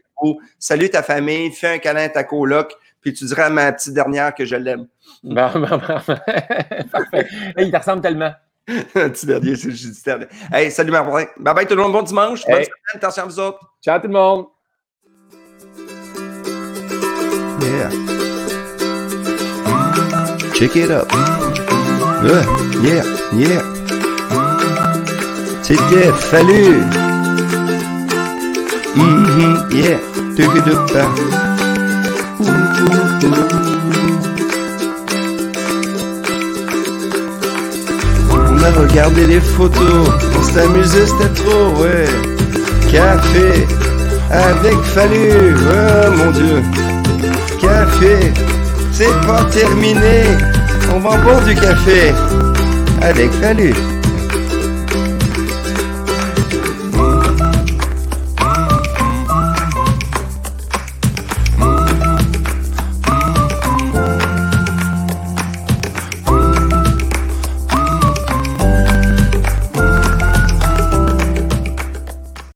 salut ta famille. Fais un câlin à ta coloc. Puis tu diras à ma petite dernière que je l'aime. Bon, bon, bon. Parfait. il te ressemble tellement. petit dernier, c'est juste dernier. Hey, salut Martin. Bye bye tout le monde, bon dimanche. Bonne semaine, attention à vous autres. Ciao tout le monde. Yeah. Check it up. Yeah, yeah, yeah. C'était fallu. Mm -hmm, yeah. On a regardé les photos, on s'amusait, c'était trop, ouais. Café avec Fallu, oh mon dieu. Café, c'est pas terminé. On va boire du café avec Fallu.